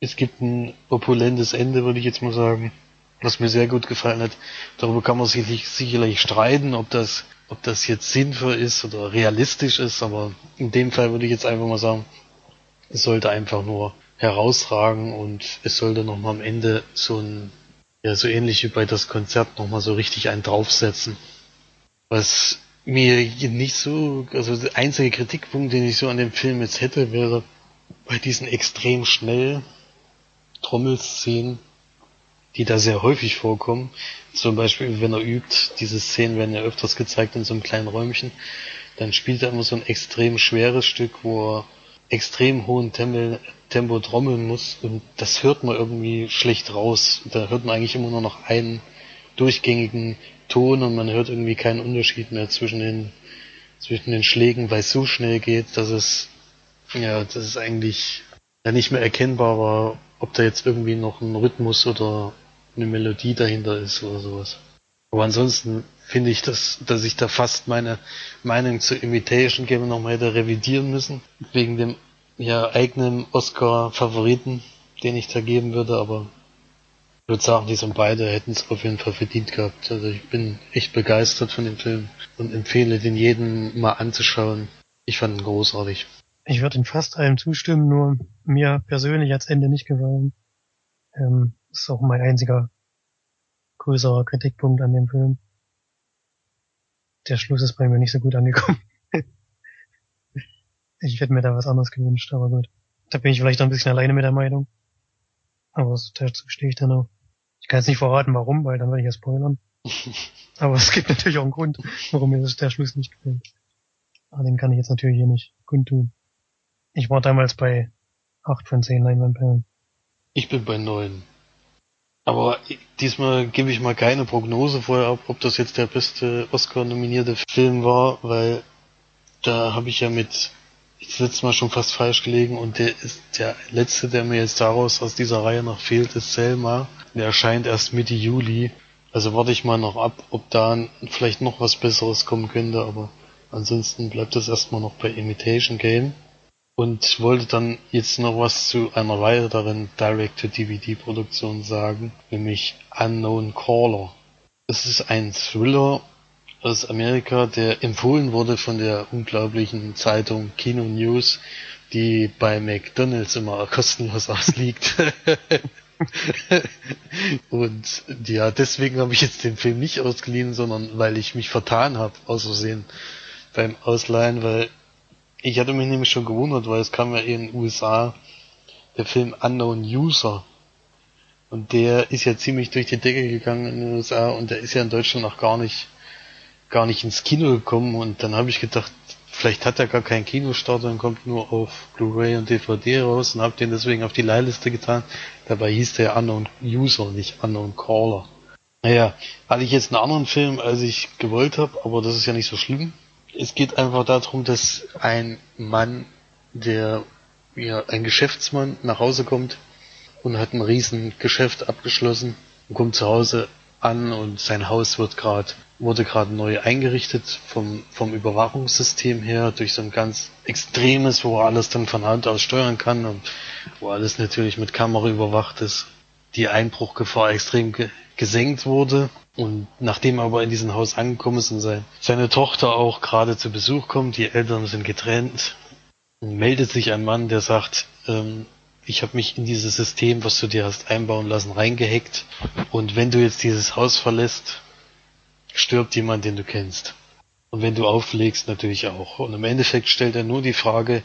S5: es gibt ein opulentes Ende, würde ich jetzt mal sagen, was mir sehr gut gefallen hat. Darüber kann man sich sicherlich streiten, ob das, ob das jetzt sinnvoll ist oder realistisch ist, aber in dem Fall würde ich jetzt einfach mal sagen, es sollte einfach nur herausragen und es sollte nochmal am Ende so ein, ja, so ähnlich wie bei das Konzert nochmal so richtig einen draufsetzen. Was mir nicht so, also der einzige Kritikpunkt, den ich so an dem Film jetzt hätte, wäre bei diesen extrem schnell Trommelszenen, die da sehr häufig vorkommen. Zum Beispiel, wenn er übt, diese Szenen werden ja öfters gezeigt in so einem kleinen Räumchen, dann spielt er immer so ein extrem schweres Stück, wo er extrem hohen Tempo, Tempo trommeln muss und das hört man irgendwie schlecht raus. Da hört man eigentlich immer nur noch einen durchgängigen Ton und man hört irgendwie keinen Unterschied mehr zwischen den zwischen den Schlägen, weil es so schnell geht, dass es ja, das ist eigentlich ja nicht mehr erkennbar war, ob da jetzt irgendwie noch ein Rhythmus oder eine Melodie dahinter ist oder sowas. Aber ansonsten finde ich, dass, dass ich da fast meine Meinung zu Imitation Game nochmal hätte revidieren müssen. Wegen dem ja eigenen Oscar-Favoriten, den ich da geben würde, aber ich würde sagen, die sind beide hätten es auf jeden Fall verdient gehabt. Also ich bin echt begeistert von dem Film und empfehle den jedem mal anzuschauen. Ich fand ihn großartig.
S4: Ich würde in fast allem zustimmen, nur mir persönlich als Ende nicht gefallen. Ähm, ist auch mein einziger größerer Kritikpunkt an dem Film. Der Schluss ist bei mir nicht so gut angekommen. ich hätte mir da was anderes gewünscht, aber gut. Da bin ich vielleicht ein bisschen alleine mit der Meinung. Aber dazu stehe ich dann auch. Ich kann jetzt nicht verraten, warum, weil dann würde ich ja spoilern. aber es gibt natürlich auch einen Grund, warum mir der Schluss nicht gefällt. Aber den kann ich jetzt natürlich hier nicht kundtun. Ich war damals bei 8 von 10 Leinwandperlen.
S5: Ich bin bei 9. Aber diesmal gebe ich mal keine Prognose vorher ab, ob das jetzt der beste Oscar-nominierte Film war, weil da habe ich ja mit ich letztes Mal schon fast falsch gelegen und der ist der letzte, der mir jetzt daraus aus dieser Reihe noch fehlt, ist Selma. Der erscheint erst Mitte Juli. Also warte ich mal noch ab, ob da vielleicht noch was Besseres kommen könnte, aber ansonsten bleibt das erstmal noch bei Imitation Game und wollte dann jetzt noch was zu einer weiteren Direct-to-DVD-Produktion sagen, nämlich Unknown Caller. Es ist ein Thriller aus Amerika, der empfohlen wurde von der unglaublichen Zeitung Kino News, die bei McDonald's immer kostenlos ausliegt. und ja, deswegen habe ich jetzt den Film nicht ausgeliehen, sondern weil ich mich vertan habe, aus Versehen beim Ausleihen, weil ich hatte mich nämlich schon gewundert, weil es kam ja in den USA der Film Unknown User. Und der ist ja ziemlich durch die Decke gegangen in den USA und der ist ja in Deutschland noch gar nicht, gar nicht ins Kino gekommen und dann habe ich gedacht, vielleicht hat er gar keinen Kinostart und kommt nur auf Blu-ray und DVD raus und habe den deswegen auf die Leihliste getan. Dabei hieß der Unknown User, nicht Unknown Caller. Naja, hatte ich jetzt einen anderen Film, als ich gewollt habe, aber das ist ja nicht so schlimm es geht einfach darum, dass ein Mann, der ja ein Geschäftsmann nach Hause kommt und hat ein riesen Geschäft abgeschlossen und kommt zu Hause an und sein Haus wird gerade wurde gerade neu eingerichtet vom vom Überwachungssystem her durch so ein ganz extremes, wo alles dann von Hand aus steuern kann und wo alles natürlich mit Kamera überwacht ist. Die Einbruchgefahr extrem ge gesenkt wurde und nachdem er aber in diesem Haus angekommen ist und sein, seine Tochter auch gerade zu Besuch kommt, die Eltern sind getrennt, meldet sich ein Mann, der sagt, ähm, ich habe mich in dieses System, was du dir hast einbauen lassen, reingehackt und wenn du jetzt dieses Haus verlässt, stirbt jemand, den du kennst. Und wenn du auflegst, natürlich auch. Und im Endeffekt stellt er nur die Frage,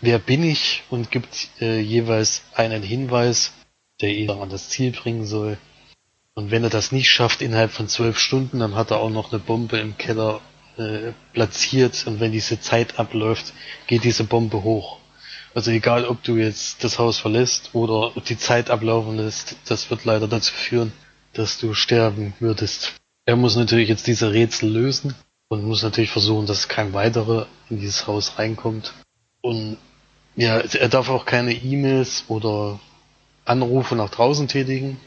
S5: wer bin ich und gibt äh, jeweils einen Hinweis, der ihn an das Ziel bringen soll. Und wenn er das nicht schafft innerhalb von zwölf Stunden, dann hat er auch noch eine Bombe im Keller äh, platziert und wenn diese Zeit abläuft, geht diese Bombe hoch. Also egal, ob du jetzt das Haus verlässt oder die Zeit ablaufen lässt, das wird leider dazu führen, dass du sterben würdest. Er muss natürlich jetzt diese Rätsel lösen und muss natürlich versuchen, dass kein weiterer in dieses Haus reinkommt. Und Ja, er darf auch keine E-Mails oder Anrufe nach draußen tätigen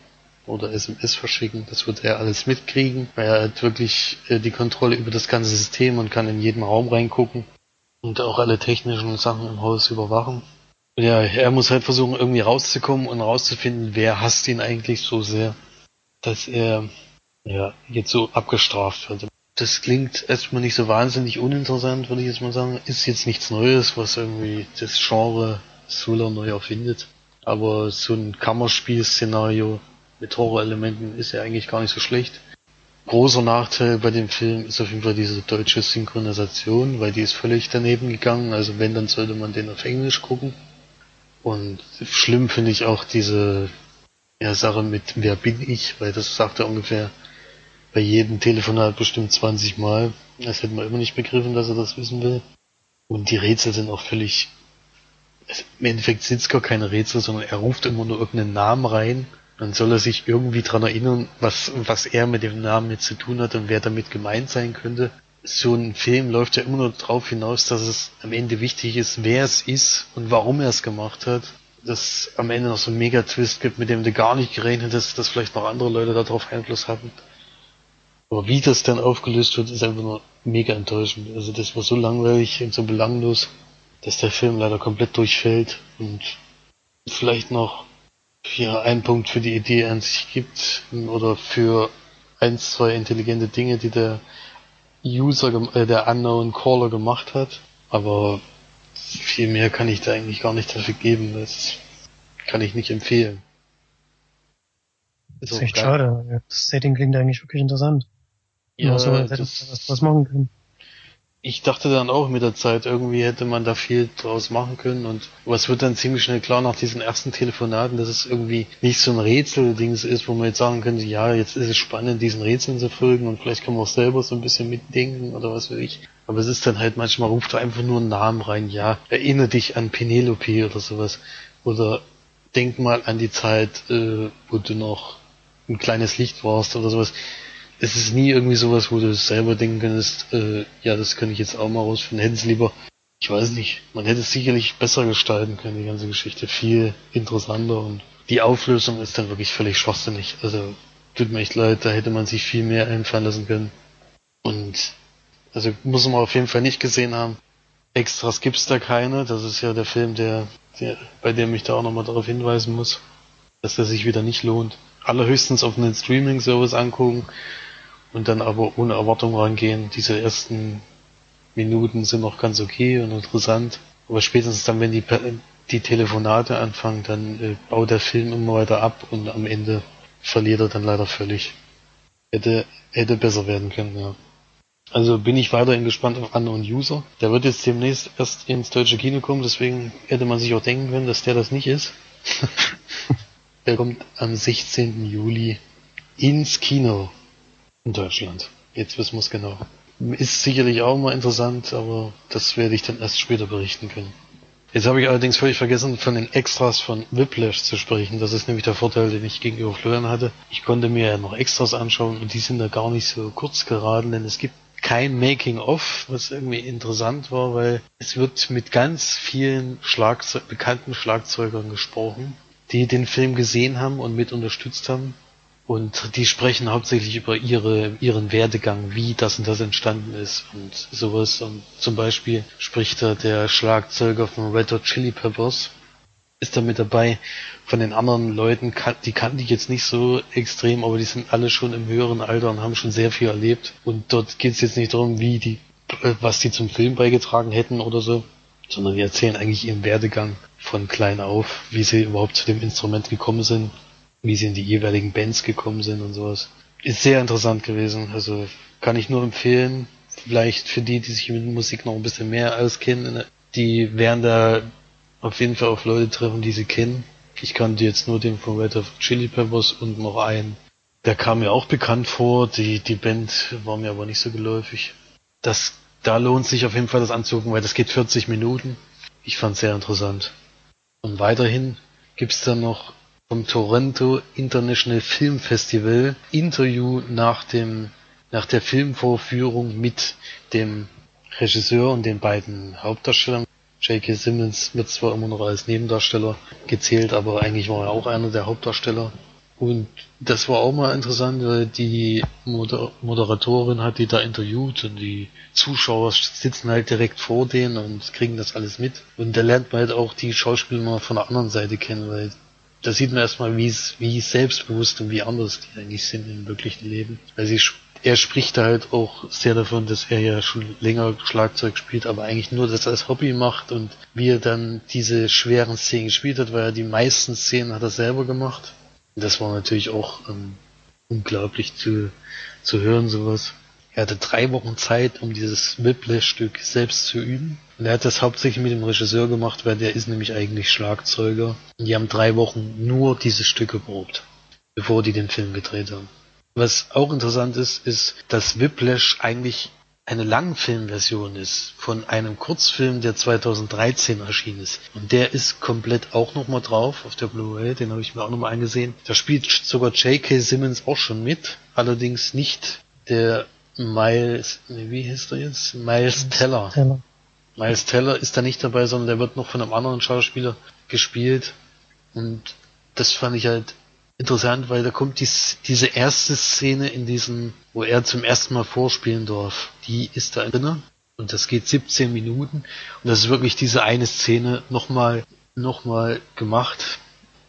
S5: oder SMS verschicken. Das wird er alles mitkriegen, weil er hat wirklich äh, die Kontrolle über das ganze System und kann in jeden Raum reingucken und auch alle technischen Sachen im Haus überwachen. Ja, er muss halt versuchen, irgendwie rauszukommen und rauszufinden, wer hasst ihn eigentlich so sehr, dass er ja jetzt so abgestraft wird. Das klingt erstmal nicht so wahnsinnig uninteressant, würde ich jetzt mal sagen. Ist jetzt nichts Neues, was irgendwie das Genre Solar neu erfindet. Aber so ein Kammerspiel-Szenario mit Horrorelementen ist ja eigentlich gar nicht so schlecht. Großer Nachteil bei dem Film ist auf jeden Fall diese deutsche Synchronisation, weil die ist völlig daneben gegangen. Also wenn, dann sollte man den auf Englisch gucken. Und schlimm finde ich auch diese ja, Sache mit Wer bin ich, weil das sagt er ungefähr bei jedem Telefonat bestimmt 20 Mal. Das hätte man immer nicht begriffen, dass er das wissen will. Und die Rätsel sind auch völlig. Also Im Endeffekt sind es gar keine Rätsel, sondern er ruft immer nur irgendeinen Namen rein. Dann soll er sich irgendwie dran erinnern, was, was er mit dem Namen jetzt zu tun hat und wer damit gemeint sein könnte. So ein Film läuft ja immer nur darauf hinaus, dass es am Ende wichtig ist, wer es ist und warum er es gemacht hat. Dass am Ende noch so einen Mega-Twist gibt, mit dem du gar nicht gerechnet hast, dass vielleicht noch andere Leute darauf Einfluss hatten. Aber wie das dann aufgelöst wird, ist einfach nur mega enttäuschend. Also das war so langweilig und so belanglos, dass der Film leider komplett durchfällt und vielleicht noch hier ein Punkt für die Idee an sich gibt oder für eins, zwei intelligente Dinge, die der User, äh, der Unknown Caller gemacht hat. Aber viel mehr kann ich da eigentlich gar nicht dafür geben. Das kann ich nicht empfehlen.
S4: Ist, ist echt schade. Das Setting klingt eigentlich wirklich interessant.
S5: Ja,
S4: so,
S5: das,
S4: was, was machen können.
S5: Ich dachte dann auch mit der Zeit, irgendwie hätte man da viel draus machen können und was wird dann ziemlich schnell klar nach diesen ersten Telefonaten, dass es irgendwie nicht so ein Rätsel-Dings ist, wo man jetzt sagen könnte, ja, jetzt ist es spannend, diesen Rätseln zu folgen und vielleicht kann man auch selber so ein bisschen mitdenken oder was will ich. Aber es ist dann halt manchmal ruft er einfach nur einen Namen rein, ja, erinnere dich an Penelope oder sowas. Oder denk mal an die Zeit, äh, wo du noch ein kleines Licht warst oder sowas es ist nie irgendwie sowas, wo du selber denken kannst, äh, ja, das könnte ich jetzt auch mal rausfinden. Hätten es lieber, ich weiß nicht, man hätte es sicherlich besser gestalten können, die ganze Geschichte. Viel interessanter und die Auflösung ist dann wirklich völlig schwachsinnig. Also, tut mir echt leid, da hätte man sich viel mehr einfallen lassen können. Und, also, muss man auf jeden Fall nicht gesehen haben. Extras gibt's da keine. Das ist ja der Film, der, der bei dem ich da auch nochmal darauf hinweisen muss, dass der sich wieder nicht lohnt. Allerhöchstens auf einen Streaming-Service angucken und dann aber ohne Erwartung rangehen. Diese ersten Minuten sind noch ganz okay und interessant, aber spätestens dann, wenn die, die Telefonate anfangen, dann äh, baut der Film immer weiter ab und am Ende verliert er dann leider völlig. Hätte, hätte besser werden können, ja. Also bin ich weiterhin gespannt auf Unknown User. Der wird jetzt demnächst erst ins deutsche Kino kommen, deswegen hätte man sich auch denken können, dass der das nicht ist. der kommt am 16. Juli ins Kino in Deutschland. Jetzt wissen wir es genau. Ist sicherlich auch mal interessant, aber das werde ich dann erst später berichten können. Jetzt habe ich allerdings völlig vergessen, von den Extras von Whiplash zu sprechen. Das ist nämlich der Vorteil, den ich gegenüber Florian hatte. Ich konnte mir ja noch Extras anschauen und die sind da gar nicht so kurz geraten, denn es gibt kein Making-of, was irgendwie interessant war, weil es wird mit ganz vielen Schlagzeug bekannten Schlagzeugern gesprochen, die den Film gesehen haben und mit unterstützt haben. Und die sprechen hauptsächlich über ihre, ihren Werdegang, wie das und das entstanden ist und sowas. Und zum Beispiel spricht da der Schlagzeuger von Red Hot Chili Peppers, ist da mit dabei. Von den anderen Leuten, die kannte ich jetzt nicht so extrem, aber die sind alle schon im höheren Alter und haben schon sehr viel erlebt. Und dort geht es jetzt nicht darum, wie die, äh, was die zum Film beigetragen hätten oder so, sondern die erzählen eigentlich ihren Werdegang von klein auf, wie sie überhaupt zu dem Instrument gekommen sind wie sie in die jeweiligen Bands gekommen sind und sowas. Ist sehr interessant gewesen. Also kann ich nur empfehlen. Vielleicht für die, die sich mit Musik noch ein bisschen mehr auskennen, die werden da auf jeden Fall auf Leute treffen, die sie kennen. Ich kannte jetzt nur den von Red of Chili Peppers und noch einen. Der kam mir auch bekannt vor. Die, die Band war mir aber nicht so geläufig. Das, da lohnt sich auf jeden Fall das anzugucken, weil das geht 40 Minuten. Ich fand sehr interessant. Und weiterhin gibt's dann noch vom Toronto International Film Festival Interview nach dem nach der Filmvorführung mit dem Regisseur und den beiden Hauptdarstellern. J.K. Simmons wird zwar immer noch als Nebendarsteller gezählt, aber eigentlich war er auch einer der Hauptdarsteller. Und das war auch mal interessant, weil die Moder Moderatorin hat die da interviewt und die Zuschauer sitzen halt direkt vor denen und kriegen das alles mit. Und da lernt man halt auch die Schauspieler mal von der anderen Seite kennen, weil da sieht man erstmal, wie wie selbstbewusst und wie anders die eigentlich sind im wirklichen Leben. Weil sie, er spricht halt auch sehr davon, dass er ja schon länger Schlagzeug spielt, aber eigentlich nur das als Hobby macht und wie er dann diese schweren Szenen gespielt hat, weil er die meisten Szenen hat er selber gemacht das war natürlich auch ähm, unglaublich zu, zu hören, sowas. Er hatte drei Wochen Zeit, um dieses Whiplash-Stück selbst zu üben. Und er hat das hauptsächlich mit dem Regisseur gemacht, weil der ist nämlich eigentlich Schlagzeuger. Und die haben drei Wochen nur dieses Stück geprobt, bevor die den Film gedreht haben. Was auch interessant ist, ist, dass Whiplash eigentlich eine Langfilmversion ist von einem Kurzfilm, der 2013 erschienen ist. Und der ist komplett auch nochmal drauf auf der Blu-ray, den habe ich mir auch nochmal angesehen. Da spielt sogar J.K. Simmons auch schon mit, allerdings nicht der Miles, wie heißt er jetzt? Miles Teller. Teller. Miles Teller ist da nicht dabei, sondern der wird noch von einem anderen Schauspieler gespielt. Und das fand ich halt interessant, weil da kommt dies, diese erste Szene in diesem, wo er zum ersten Mal vorspielen darf. Die ist da drin und das geht 17 Minuten und das ist wirklich diese eine Szene nochmal nochmal gemacht.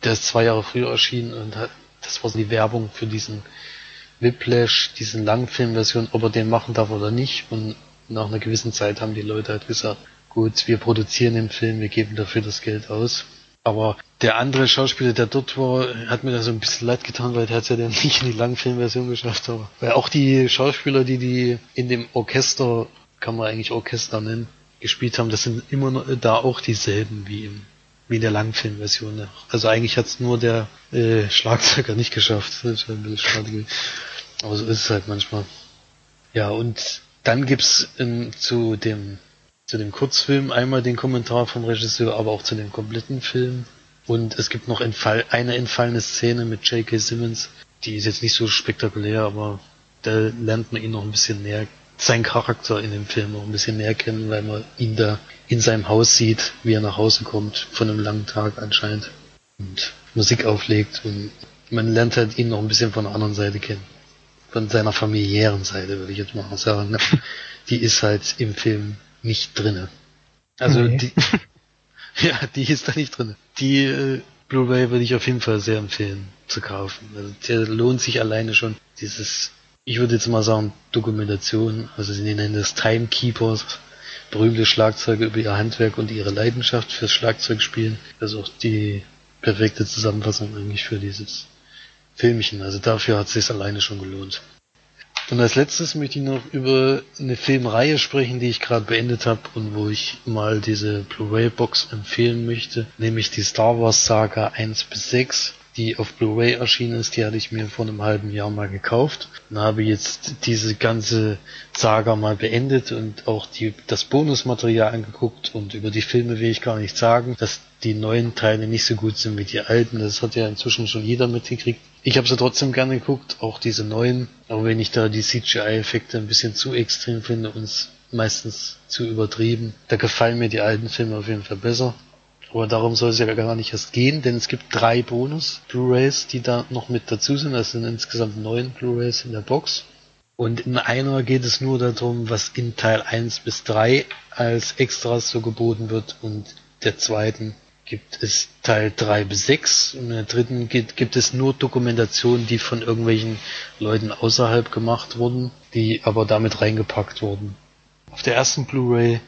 S5: Der ist zwei Jahre früher erschienen und hat, das war die Werbung für diesen Whiplash, diesen Langfilmversion, ob er den machen darf oder nicht. Und nach einer gewissen Zeit haben die Leute halt gesagt, gut, wir produzieren den Film, wir geben dafür das Geld aus. Aber der andere Schauspieler, der dort war, hat mir da so ein bisschen leid getan, weil der hat ja dann nicht in die Langfilmversion geschafft. Aber weil auch die Schauspieler, die die in dem Orchester, kann man eigentlich Orchester nennen, gespielt haben, das sind immer noch da auch dieselben wie im wie in der Langfilmversion. Also eigentlich hat es nur der äh, Schlagzeuger nicht geschafft. Das ist ein bisschen schade. Aber so ist es halt manchmal. Ja, und dann gibt's ähm, zu dem zu dem Kurzfilm einmal den Kommentar vom Regisseur, aber auch zu dem kompletten Film. Und es gibt noch entfall eine entfallene Szene mit J.K. Simmons. Die ist jetzt nicht so spektakulär, aber da lernt man ihn noch ein bisschen näher, seinen Charakter in dem Film noch ein bisschen näher kennen, weil man ihn da in seinem Haus sieht, wie er nach Hause kommt, von einem langen Tag anscheinend. Und Musik auflegt und man lernt halt ihn noch ein bisschen von der anderen Seite kennen. Von seiner familiären Seite, würde ich jetzt mal sagen. Die ist halt im Film nicht drinne. Also nee. die, ja, die ist da nicht drinne. Die äh, Blu-ray würde ich auf jeden Fall sehr empfehlen zu kaufen. Also der lohnt sich alleine schon. Dieses, ich würde jetzt mal sagen, Dokumentation, also sie nennen das Timekeepers, berühmte Schlagzeuge über ihr Handwerk und ihre Leidenschaft fürs Schlagzeugspielen. Das ist auch die perfekte Zusammenfassung eigentlich für dieses Filmchen. Also dafür hat es sich alleine schon gelohnt. Und als letztes möchte ich noch über eine Filmreihe sprechen, die ich gerade beendet habe und wo ich mal diese Blu-ray-Box empfehlen möchte, nämlich die Star Wars Saga 1 bis 6 die auf Blu-ray erschienen ist, die hatte ich mir vor einem halben Jahr mal gekauft und habe jetzt diese ganze Saga mal beendet und auch die, das Bonusmaterial angeguckt und über die Filme will ich gar nicht sagen, dass die neuen Teile nicht so gut sind wie die alten. Das hat ja inzwischen schon jeder mitgekriegt. Ich habe sie trotzdem gerne geguckt, auch diese neuen. Aber wenn ich da die CGI-Effekte ein bisschen zu extrem finde und meistens zu übertrieben, da gefallen mir die alten Filme auf jeden Fall besser. Aber darum soll es ja gar nicht erst gehen, denn es gibt drei Bonus-Blu-rays, die da noch mit dazu sind. Das sind insgesamt neun Blu-rays in der Box. Und in einer geht es nur darum, was in Teil 1 bis 3 als Extras so geboten wird und der zweiten gibt es Teil 3 bis 6 und in der dritten gibt, gibt es nur Dokumentationen, die von irgendwelchen Leuten außerhalb gemacht wurden, die aber damit reingepackt wurden. Auf der ersten Blu-ray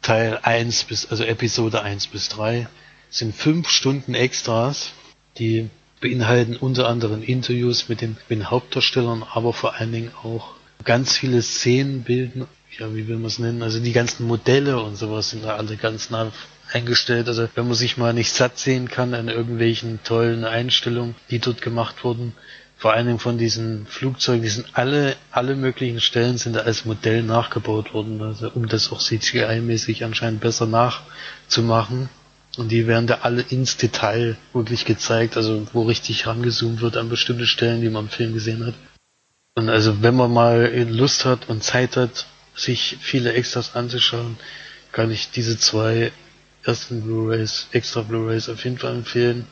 S5: Teil 1 bis, also Episode 1 bis 3 sind fünf Stunden Extras, die beinhalten unter anderem Interviews mit den, mit den Hauptdarstellern, aber vor allen Dingen auch ganz viele Szenenbilden, ja, wie will man es nennen, also die ganzen Modelle und sowas sind da alle ganz nah eingestellt. Also wenn man sich mal nicht satt sehen kann an irgendwelchen tollen Einstellungen, die dort gemacht wurden, vor allen Dingen von diesen Flugzeugen, die sind alle, alle möglichen Stellen sind da als Modell nachgebaut worden, also um das auch CGI-mäßig anscheinend besser nachzumachen. Und die werden da alle ins Detail wirklich gezeigt, also wo richtig rangezoomt wird an bestimmte Stellen, die man im Film gesehen hat. Und also wenn man mal Lust hat und Zeit hat, sich viele Extras anzuschauen, kann ich diese zwei ersten Blu-rays, extra Blu-rays auf jeden Fall empfehlen.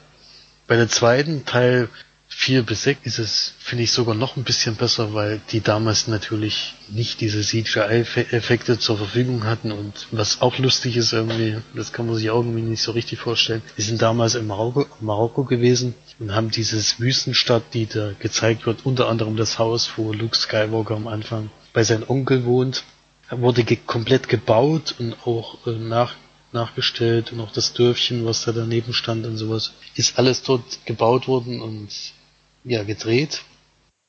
S5: Bei der zweiten Teil 4 bis 6 ist es, finde ich, sogar noch ein bisschen besser, weil die damals natürlich nicht diese CGI-Effekte zur Verfügung hatten und was auch lustig ist irgendwie, das kann man sich auch irgendwie nicht so richtig vorstellen. Die sind damals in Marokko, Marokko gewesen und haben dieses Wüstenstadt, die da gezeigt wird, unter anderem das Haus, wo Luke Skywalker am Anfang bei seinem Onkel wohnt, wurde ge komplett gebaut und auch äh, nach nachgestellt und auch das Dörfchen, was da daneben stand und sowas, ist alles dort gebaut worden und ja, gedreht.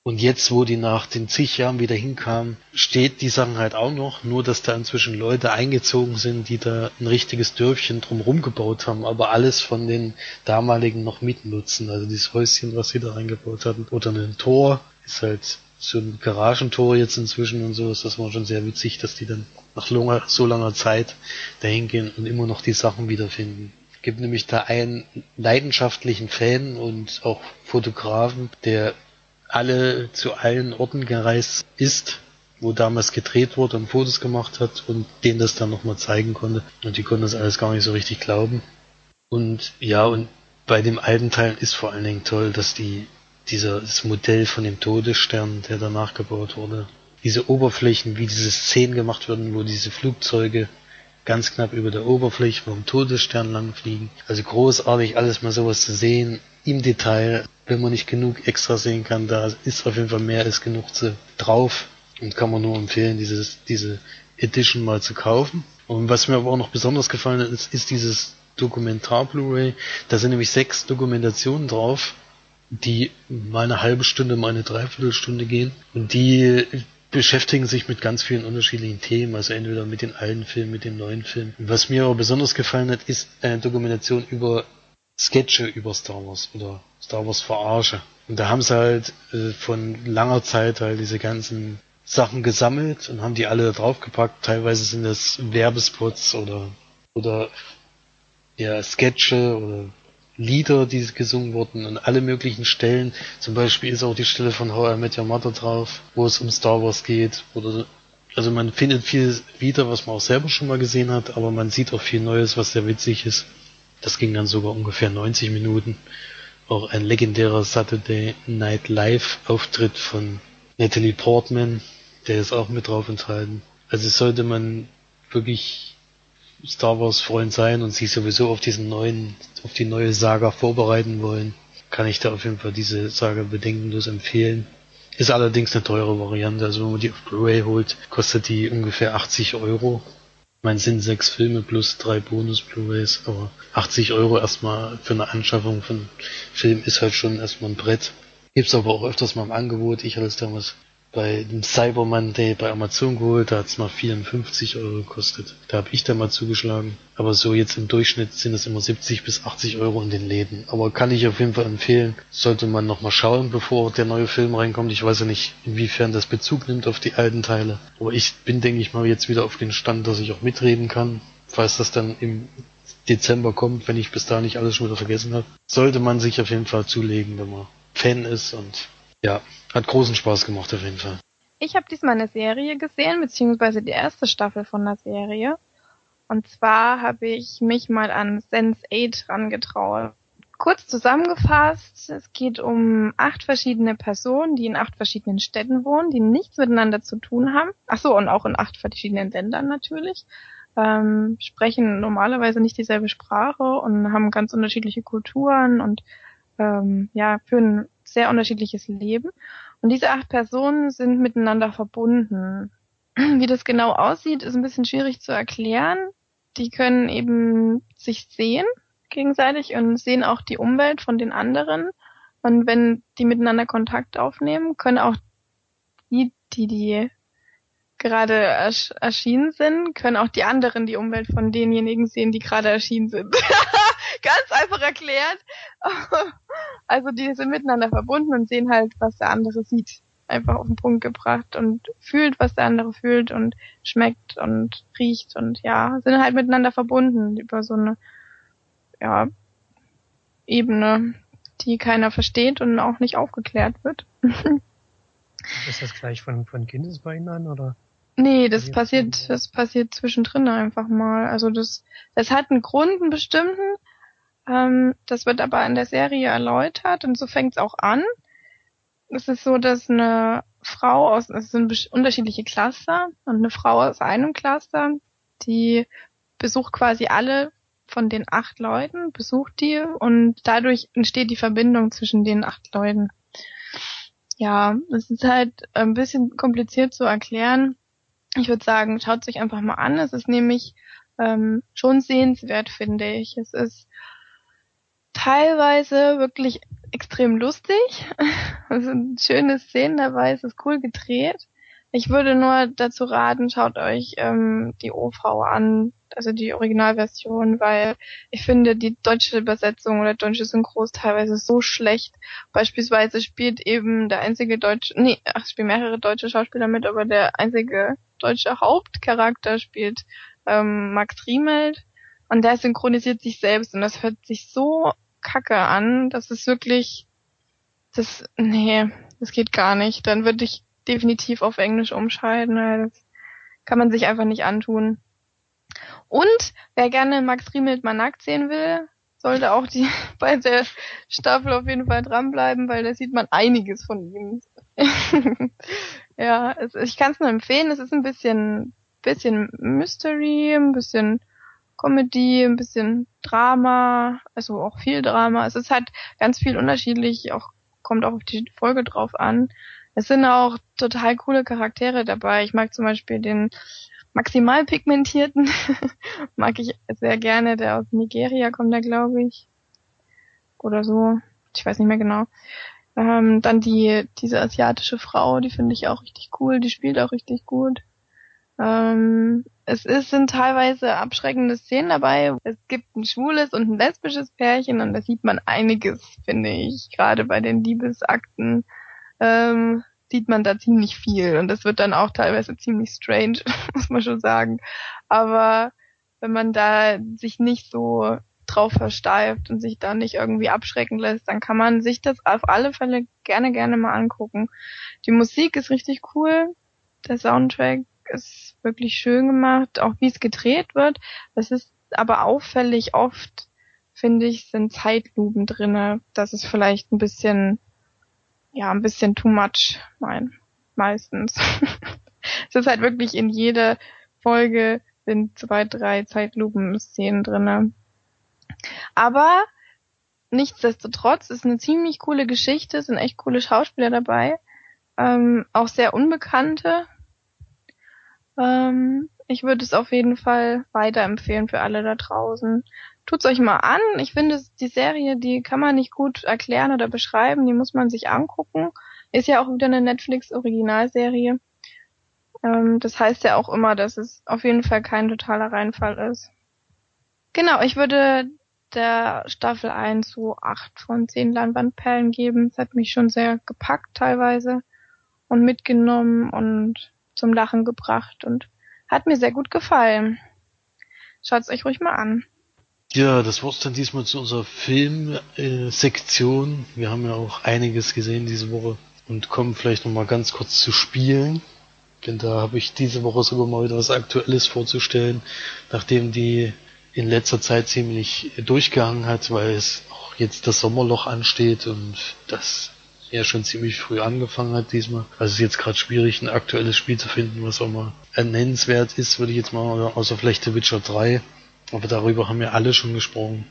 S5: Und jetzt, wo die nach den zig Jahren wieder hinkamen, steht die Sachen halt auch noch, nur dass da inzwischen Leute eingezogen sind, die da ein richtiges Dörfchen drumherum gebaut haben, aber alles von den damaligen noch mitnutzen. Also dieses Häuschen, was sie da reingebaut hatten. Oder ein Tor, ist halt so ein Garagentor jetzt inzwischen und so, ist das war schon sehr witzig, dass die dann nach langer, so langer Zeit dahin gehen und immer noch die Sachen wiederfinden gibt nämlich da einen leidenschaftlichen Fan und auch Fotografen, der alle zu allen Orten gereist ist, wo damals gedreht wurde und Fotos gemacht hat und denen das dann nochmal zeigen konnte. Und die konnten das alles gar nicht so richtig glauben. Und ja, und bei dem alten Teil ist vor allen Dingen toll, dass die dieses Modell von dem Todesstern, der danach gebaut wurde, diese Oberflächen, wie diese Szenen gemacht werden, wo diese Flugzeuge ganz knapp über der Oberfläche vom Todesstern langfliegen. Also großartig, alles mal sowas zu sehen im Detail. Wenn man nicht genug extra sehen kann, da ist auf jeden Fall mehr als genug zu, drauf und kann man nur empfehlen, dieses, diese Edition mal zu kaufen. Und was mir aber auch noch besonders gefallen hat, ist, ist dieses Dokumentar Blu-ray. Da sind nämlich sechs Dokumentationen drauf, die mal eine halbe Stunde, mal eine Dreiviertelstunde gehen. Und die beschäftigen sich mit ganz vielen unterschiedlichen Themen, also entweder mit den alten Filmen, mit den neuen Filmen. Was mir aber besonders gefallen hat, ist eine Dokumentation über Sketche über Star Wars oder Star Wars Verarsche. Und da haben sie halt äh, von langer Zeit halt diese ganzen Sachen gesammelt und haben die alle draufgepackt. Teilweise sind das Werbespots oder oder ja Sketche oder Lieder, die gesungen wurden an alle möglichen Stellen. Zum Beispiel ist auch die Stelle von How I Met Your Mother drauf, wo es um Star Wars geht. Oder also man findet viel wieder, was man auch selber schon mal gesehen hat, aber man sieht auch viel Neues, was sehr witzig ist. Das ging dann sogar ungefähr 90 Minuten. Auch ein legendärer Saturday Night Live Auftritt von Natalie Portman, der ist auch mit drauf enthalten. Also sollte man wirklich Star Wars Freund sein und sich sowieso auf diesen neuen, auf die neue Saga vorbereiten wollen, kann ich da auf jeden Fall diese Saga bedenkenlos empfehlen. Ist allerdings eine teure Variante, also wenn man die auf Blu-ray holt, kostet die ungefähr 80 Euro. Mein sind sechs Filme plus drei Bonus Blu-rays, aber 80 Euro erstmal für eine Anschaffung von Film ist halt schon erstmal ein Brett. Gibt's aber auch öfters mal im Angebot. Ich hatte es damals bei dem Cyber Monday bei Amazon geholt, da hat's mal 54 Euro gekostet. Da habe ich da mal zugeschlagen. Aber so jetzt im Durchschnitt sind es immer 70 bis 80 Euro in den Läden. Aber kann ich auf jeden Fall empfehlen. Sollte man nochmal schauen, bevor der neue Film reinkommt. Ich weiß ja nicht, inwiefern das Bezug nimmt auf die alten Teile. Aber ich bin, denke ich mal, jetzt wieder auf den Stand, dass ich auch mitreden kann. Falls das dann im Dezember kommt, wenn ich bis da nicht alles schon wieder vergessen habe. Sollte man sich auf jeden Fall zulegen, wenn man Fan ist und ja, hat großen Spaß gemacht auf jeden Fall.
S6: Ich habe diesmal eine Serie gesehen, beziehungsweise die erste Staffel von der Serie. Und zwar habe ich mich mal an Sense 8 rangetraut. Kurz zusammengefasst, es geht um acht verschiedene Personen, die in acht verschiedenen Städten wohnen, die nichts miteinander zu tun haben. Ach so, und auch in acht verschiedenen Ländern natürlich. Ähm, sprechen normalerweise nicht dieselbe Sprache und haben ganz unterschiedliche Kulturen und ähm, ja, führen sehr unterschiedliches Leben. Und diese acht Personen sind miteinander verbunden. Wie das genau aussieht, ist ein bisschen schwierig zu erklären. Die können eben sich sehen gegenseitig und sehen auch die Umwelt von den anderen. Und wenn die miteinander Kontakt aufnehmen, können auch die, die die gerade ersch erschienen sind, können auch die anderen die Umwelt von denjenigen sehen, die gerade erschienen sind. Ganz einfach erklärt. also die sind miteinander verbunden und sehen halt, was der andere sieht. Einfach auf den Punkt gebracht und fühlt, was der andere fühlt und schmeckt und riecht und ja, sind halt miteinander verbunden über so eine ja, Ebene, die keiner versteht und auch nicht aufgeklärt wird.
S4: Ist das gleich von, von Kindesbeinen an oder?
S6: Nee, das passiert, das passiert zwischendrin einfach mal. Also das, das hat einen Grund, einen bestimmten. Ähm, das wird aber in der Serie erläutert und so fängt's auch an. Es ist so, dass eine Frau aus, es sind unterschiedliche Cluster und eine Frau aus einem Cluster, die besucht quasi alle von den acht Leuten, besucht die und dadurch entsteht die Verbindung zwischen den acht Leuten. Ja, es ist halt ein bisschen kompliziert zu erklären. Ich würde sagen, schaut sich einfach mal an. Es ist nämlich ähm, schon sehenswert, finde ich. Es ist teilweise wirklich extrem lustig. Es sind schöne Szenen dabei, es ist cool gedreht. Ich würde nur dazu raten, schaut euch ähm, die OV an, also die Originalversion, weil ich finde die deutsche Übersetzung oder deutsche Synchro ist teilweise so schlecht. Beispielsweise spielt eben der einzige deutsche, nee, ach, spielen mehrere deutsche Schauspieler mit, aber der einzige deutsche Hauptcharakter spielt ähm, Max Riemelt und der synchronisiert sich selbst und das hört sich so kacke an, das ist wirklich, das, nee, das geht gar nicht. Dann würde ich definitiv auf Englisch umschalten, das kann man sich einfach nicht antun. Und wer gerne Max Riemelt mal nackt sehen will, sollte auch die bei der Staffel auf jeden Fall dranbleiben, weil da sieht man einiges von ihm. ja, es, ich kann es nur empfehlen. Es ist ein bisschen, bisschen Mystery, ein bisschen Comedy, ein bisschen Drama, also auch viel Drama. Es ist halt ganz viel unterschiedlich, auch kommt auch auf die Folge drauf an. Es sind auch total coole Charaktere dabei. Ich mag zum Beispiel den maximal pigmentierten, mag ich sehr gerne, der aus Nigeria kommt, der glaube ich. Oder so. Ich weiß nicht mehr genau. Ähm, dann die, diese asiatische Frau, die finde ich auch richtig cool, die spielt auch richtig gut. Ähm, es ist, sind teilweise abschreckende Szenen dabei. Es gibt ein schwules und ein lesbisches Pärchen und da sieht man einiges, finde ich. Gerade bei den Liebesakten ähm, sieht man da ziemlich viel und das wird dann auch teilweise ziemlich strange, muss man schon sagen. Aber wenn man da sich nicht so drauf versteift und sich da nicht irgendwie abschrecken lässt, dann kann man sich das auf alle Fälle gerne, gerne mal angucken. Die Musik ist richtig cool. Der Soundtrack ist wirklich schön gemacht, auch wie es gedreht wird. Es ist aber auffällig oft, finde ich, sind Zeitlupen drinne. Das ist vielleicht ein bisschen, ja, ein bisschen too much, mein, meistens. es ist halt wirklich in jeder Folge sind zwei, drei Zeitlupen-Szenen drinne. Aber nichtsdestotrotz ist eine ziemlich coole Geschichte, sind echt coole Schauspieler dabei, ähm, auch sehr unbekannte. Ähm, ich würde es auf jeden Fall weiterempfehlen für alle da draußen. Tut's euch mal an. Ich finde, die Serie, die kann man nicht gut erklären oder beschreiben, die muss man sich angucken. Ist ja auch wieder eine Netflix-Originalserie. Ähm, das heißt ja auch immer, dass es auf jeden Fall kein totaler Reinfall ist. Genau, ich würde der Staffel 1 so acht von zehn Leinwandperlen geben. Es hat mich schon sehr gepackt teilweise und mitgenommen und zum Lachen gebracht und hat mir sehr gut gefallen. Schaut's euch ruhig mal an.
S5: Ja, das war's dann diesmal zu unserer Filmsektion. Wir haben ja auch einiges gesehen diese Woche und kommen vielleicht noch mal ganz kurz zu Spielen. Denn da habe ich diese Woche sogar mal wieder was Aktuelles vorzustellen, nachdem die in letzter Zeit ziemlich durchgehangen hat, weil es auch jetzt das Sommerloch ansteht und das ja schon ziemlich früh angefangen hat diesmal. Also es ist jetzt gerade schwierig, ein aktuelles Spiel zu finden, was auch mal nennenswert ist, würde ich jetzt mal, außer vielleicht The Witcher 3. Aber darüber haben wir alle schon gesprochen.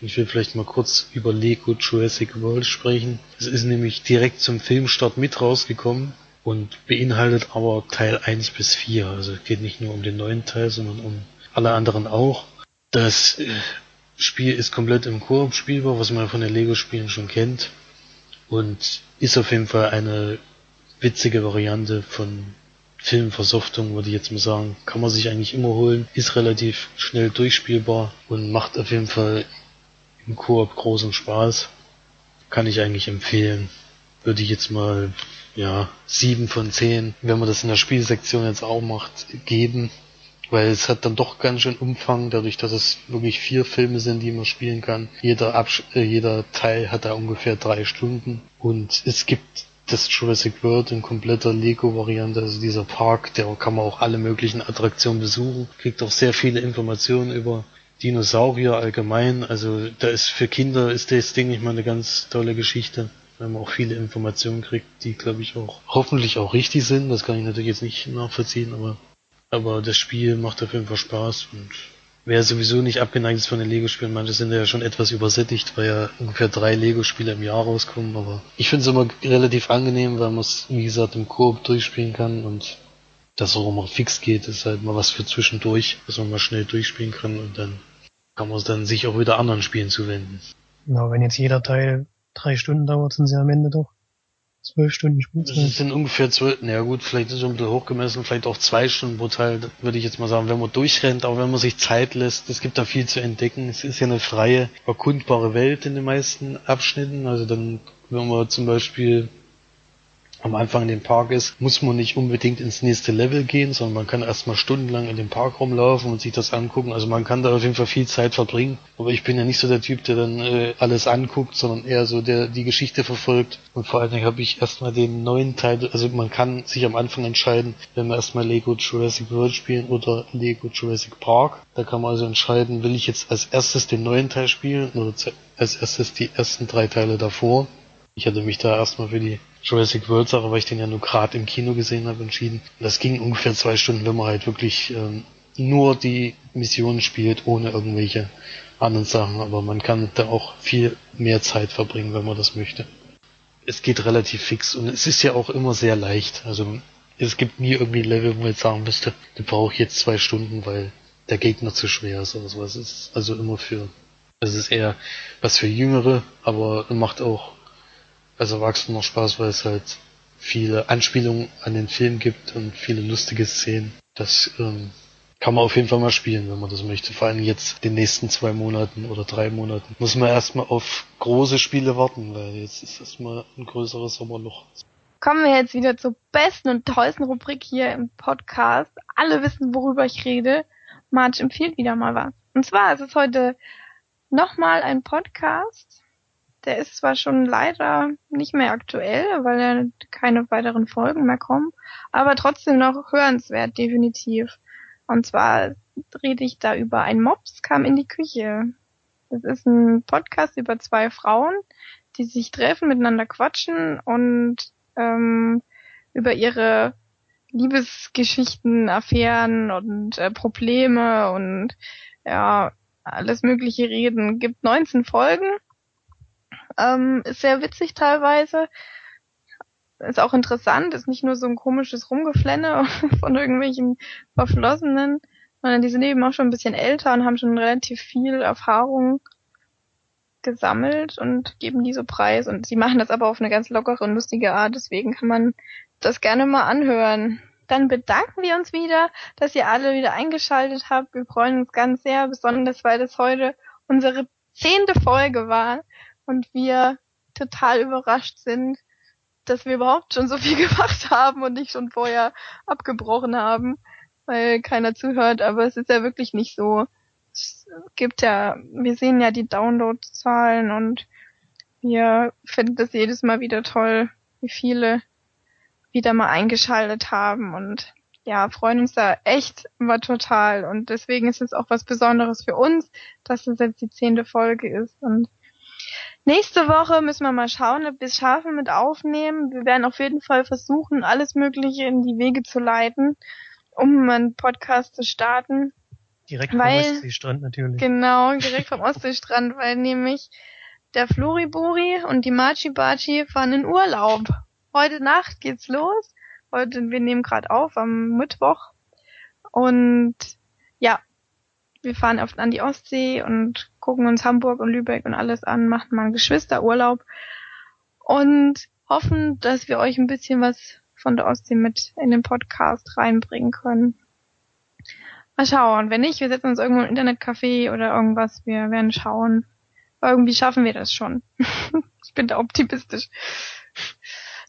S5: Ich will vielleicht mal kurz über Lego Jurassic World sprechen. Es ist nämlich direkt zum Filmstart mit rausgekommen und beinhaltet aber Teil 1 bis 4. Also es geht nicht nur um den neuen Teil, sondern um alle anderen auch. Das äh, Spiel ist komplett im Koop spielbar, was man von den Lego-Spielen schon kennt. Und ist auf jeden Fall eine witzige Variante von Filmversoftung, würde ich jetzt mal sagen. Kann man sich eigentlich immer holen. Ist relativ schnell durchspielbar und macht auf jeden Fall im Koop großen Spaß. Kann ich eigentlich empfehlen. Würde ich jetzt mal, ja, sieben von zehn, wenn man das in der Spielsektion jetzt auch macht, geben. Weil es hat dann doch ganz schön Umfang, dadurch, dass es wirklich vier Filme sind, die man spielen kann. Jeder, Absch äh, jeder Teil hat da ungefähr drei Stunden. Und es gibt das Jurassic World in kompletter Lego-Variante, also dieser Park, der kann man auch alle möglichen Attraktionen besuchen, kriegt auch sehr viele Informationen über Dinosaurier allgemein, also da ist für Kinder ist das Ding nicht mal eine ganz tolle Geschichte, weil man auch viele Informationen kriegt, die glaube ich auch hoffentlich auch richtig sind, das kann ich natürlich jetzt nicht nachvollziehen, aber aber das Spiel macht auf jeden Fall Spaß und wer sowieso nicht abgeneigt ist von den Lego-Spielen, manche sind ja schon etwas übersättigt, weil ja ungefähr drei Lego-Spiele im Jahr rauskommen, aber ich finde es immer relativ angenehm, weil man es, wie gesagt, im Koop durchspielen kann und das auch immer fix geht, ist halt mal was für zwischendurch, dass man mal schnell durchspielen kann und dann kann man es dann sich auch wieder anderen Spielen zuwenden.
S4: Genau, wenn jetzt jeder Teil drei Stunden dauert, sind sie am Ende doch zwölf Stunden
S5: Das
S4: Spielzeit.
S5: sind ungefähr zwölf, naja gut, vielleicht ist es ein bisschen hochgemessen, vielleicht auch zwei Stunden pro Teil, würde ich jetzt mal sagen, wenn man durchrennt, aber wenn man sich Zeit lässt, es gibt da viel zu entdecken. Es ist ja eine freie, erkundbare Welt in den meisten Abschnitten. Also dann, wenn man zum Beispiel am Anfang in dem Park ist, muss man nicht unbedingt ins nächste Level gehen, sondern man kann erstmal stundenlang in dem Park rumlaufen und sich das angucken. Also man kann da auf jeden Fall viel Zeit verbringen. Aber ich bin ja nicht so der Typ, der dann äh, alles anguckt, sondern eher so der die Geschichte verfolgt. Und vor allen Dingen habe ich erstmal den neuen Teil, also man kann sich am Anfang entscheiden, wenn wir erstmal Lego Jurassic World spielen oder Lego Jurassic Park. Da kann man also entscheiden, will ich jetzt als erstes den neuen Teil spielen oder als erstes die ersten drei Teile davor. Ich hatte mich da erstmal für die Jurassic World Sache, weil ich den ja nur gerade im Kino gesehen habe, entschieden. Das ging ungefähr zwei Stunden, wenn man halt wirklich ähm, nur die Mission spielt, ohne irgendwelche anderen Sachen. Aber man kann da auch viel mehr Zeit verbringen, wenn man das möchte. Es geht relativ fix und es ist ja auch immer sehr leicht. Also es gibt nie irgendwie ein Level, wo man jetzt sagen müsste, du brauchst jetzt zwei Stunden, weil der Gegner zu schwer ist oder sowas. Es ist also immer für, es ist eher was für Jüngere, aber macht auch als Erwachsener noch Spaß, weil es halt viele Anspielungen an den Film gibt und viele lustige Szenen. Das ähm, kann man auf jeden Fall mal spielen, wenn man das möchte. Vor allem jetzt den nächsten zwei Monaten oder drei Monaten. Muss man erstmal auf große Spiele warten, weil jetzt ist erstmal ein größeres Sommerloch.
S6: Kommen wir jetzt wieder zur besten und tollsten Rubrik hier im Podcast. Alle wissen, worüber ich rede. Marge empfiehlt wieder mal was. Und zwar ist es heute nochmal ein Podcast. Der ist zwar schon leider nicht mehr aktuell, weil ja keine weiteren Folgen mehr kommen, aber trotzdem noch hörenswert, definitiv. Und zwar rede ich da über ein Mops kam in die Küche. Das ist ein Podcast über zwei Frauen, die sich treffen, miteinander quatschen und ähm, über ihre Liebesgeschichten, Affären und äh, Probleme und ja, alles mögliche reden. Gibt 19 Folgen. Ähm, ist sehr witzig teilweise. Ist auch interessant, ist nicht nur so ein komisches Rumgeflenne von irgendwelchen Verflossenen, sondern die sind eben auch schon ein bisschen älter und haben schon relativ viel Erfahrung gesammelt und geben die so preis. Und sie machen das aber auf eine ganz lockere und lustige Art, deswegen kann man das gerne mal anhören. Dann bedanken wir uns wieder, dass ihr alle wieder eingeschaltet habt. Wir freuen uns ganz sehr, besonders weil das heute unsere zehnte Folge war und wir total überrascht sind, dass wir überhaupt schon so viel gemacht haben und nicht schon vorher abgebrochen haben, weil keiner zuhört. Aber es ist ja wirklich nicht so. Es gibt ja, wir sehen ja die Downloadzahlen und wir finden das jedes Mal wieder toll, wie viele wieder mal eingeschaltet haben und ja, freuen uns da echt immer total und deswegen ist es auch was Besonderes für uns, dass es jetzt die zehnte Folge ist und nächste Woche müssen wir mal schauen, ob wir es schaffen mit aufnehmen. Wir werden auf jeden Fall versuchen, alles Mögliche in die Wege zu leiten, um einen Podcast zu starten.
S4: Direkt vom
S6: Weil-
S4: Ostseestrand natürlich.
S6: Genau, direkt vom Ostseestrand, weil nämlich der Floriburi und die Machi Bachi fahren in Urlaub. Heute Nacht geht's los. Heute, wir nehmen gerade auf am Mittwoch. Und ja, wir fahren oft an die Ostsee und gucken uns Hamburg und Lübeck und alles an, machen mal einen Geschwisterurlaub und hoffen, dass wir euch ein bisschen was von der Ostsee mit in den Podcast reinbringen können. Mal schauen. Wenn nicht, wir setzen uns irgendwo im Internetcafé oder irgendwas. Wir werden schauen. Irgendwie schaffen wir das schon. ich bin da optimistisch.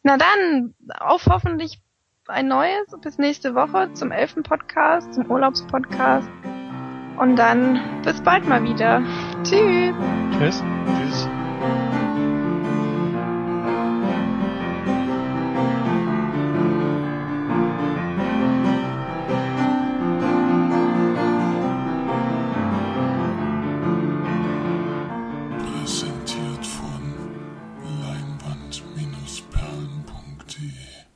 S6: Na dann, auf hoffentlich ein neues bis nächste Woche zum elften Podcast, zum Urlaubspodcast. Und dann bis bald mal wieder.
S4: Tschüss.
S5: Tschüss.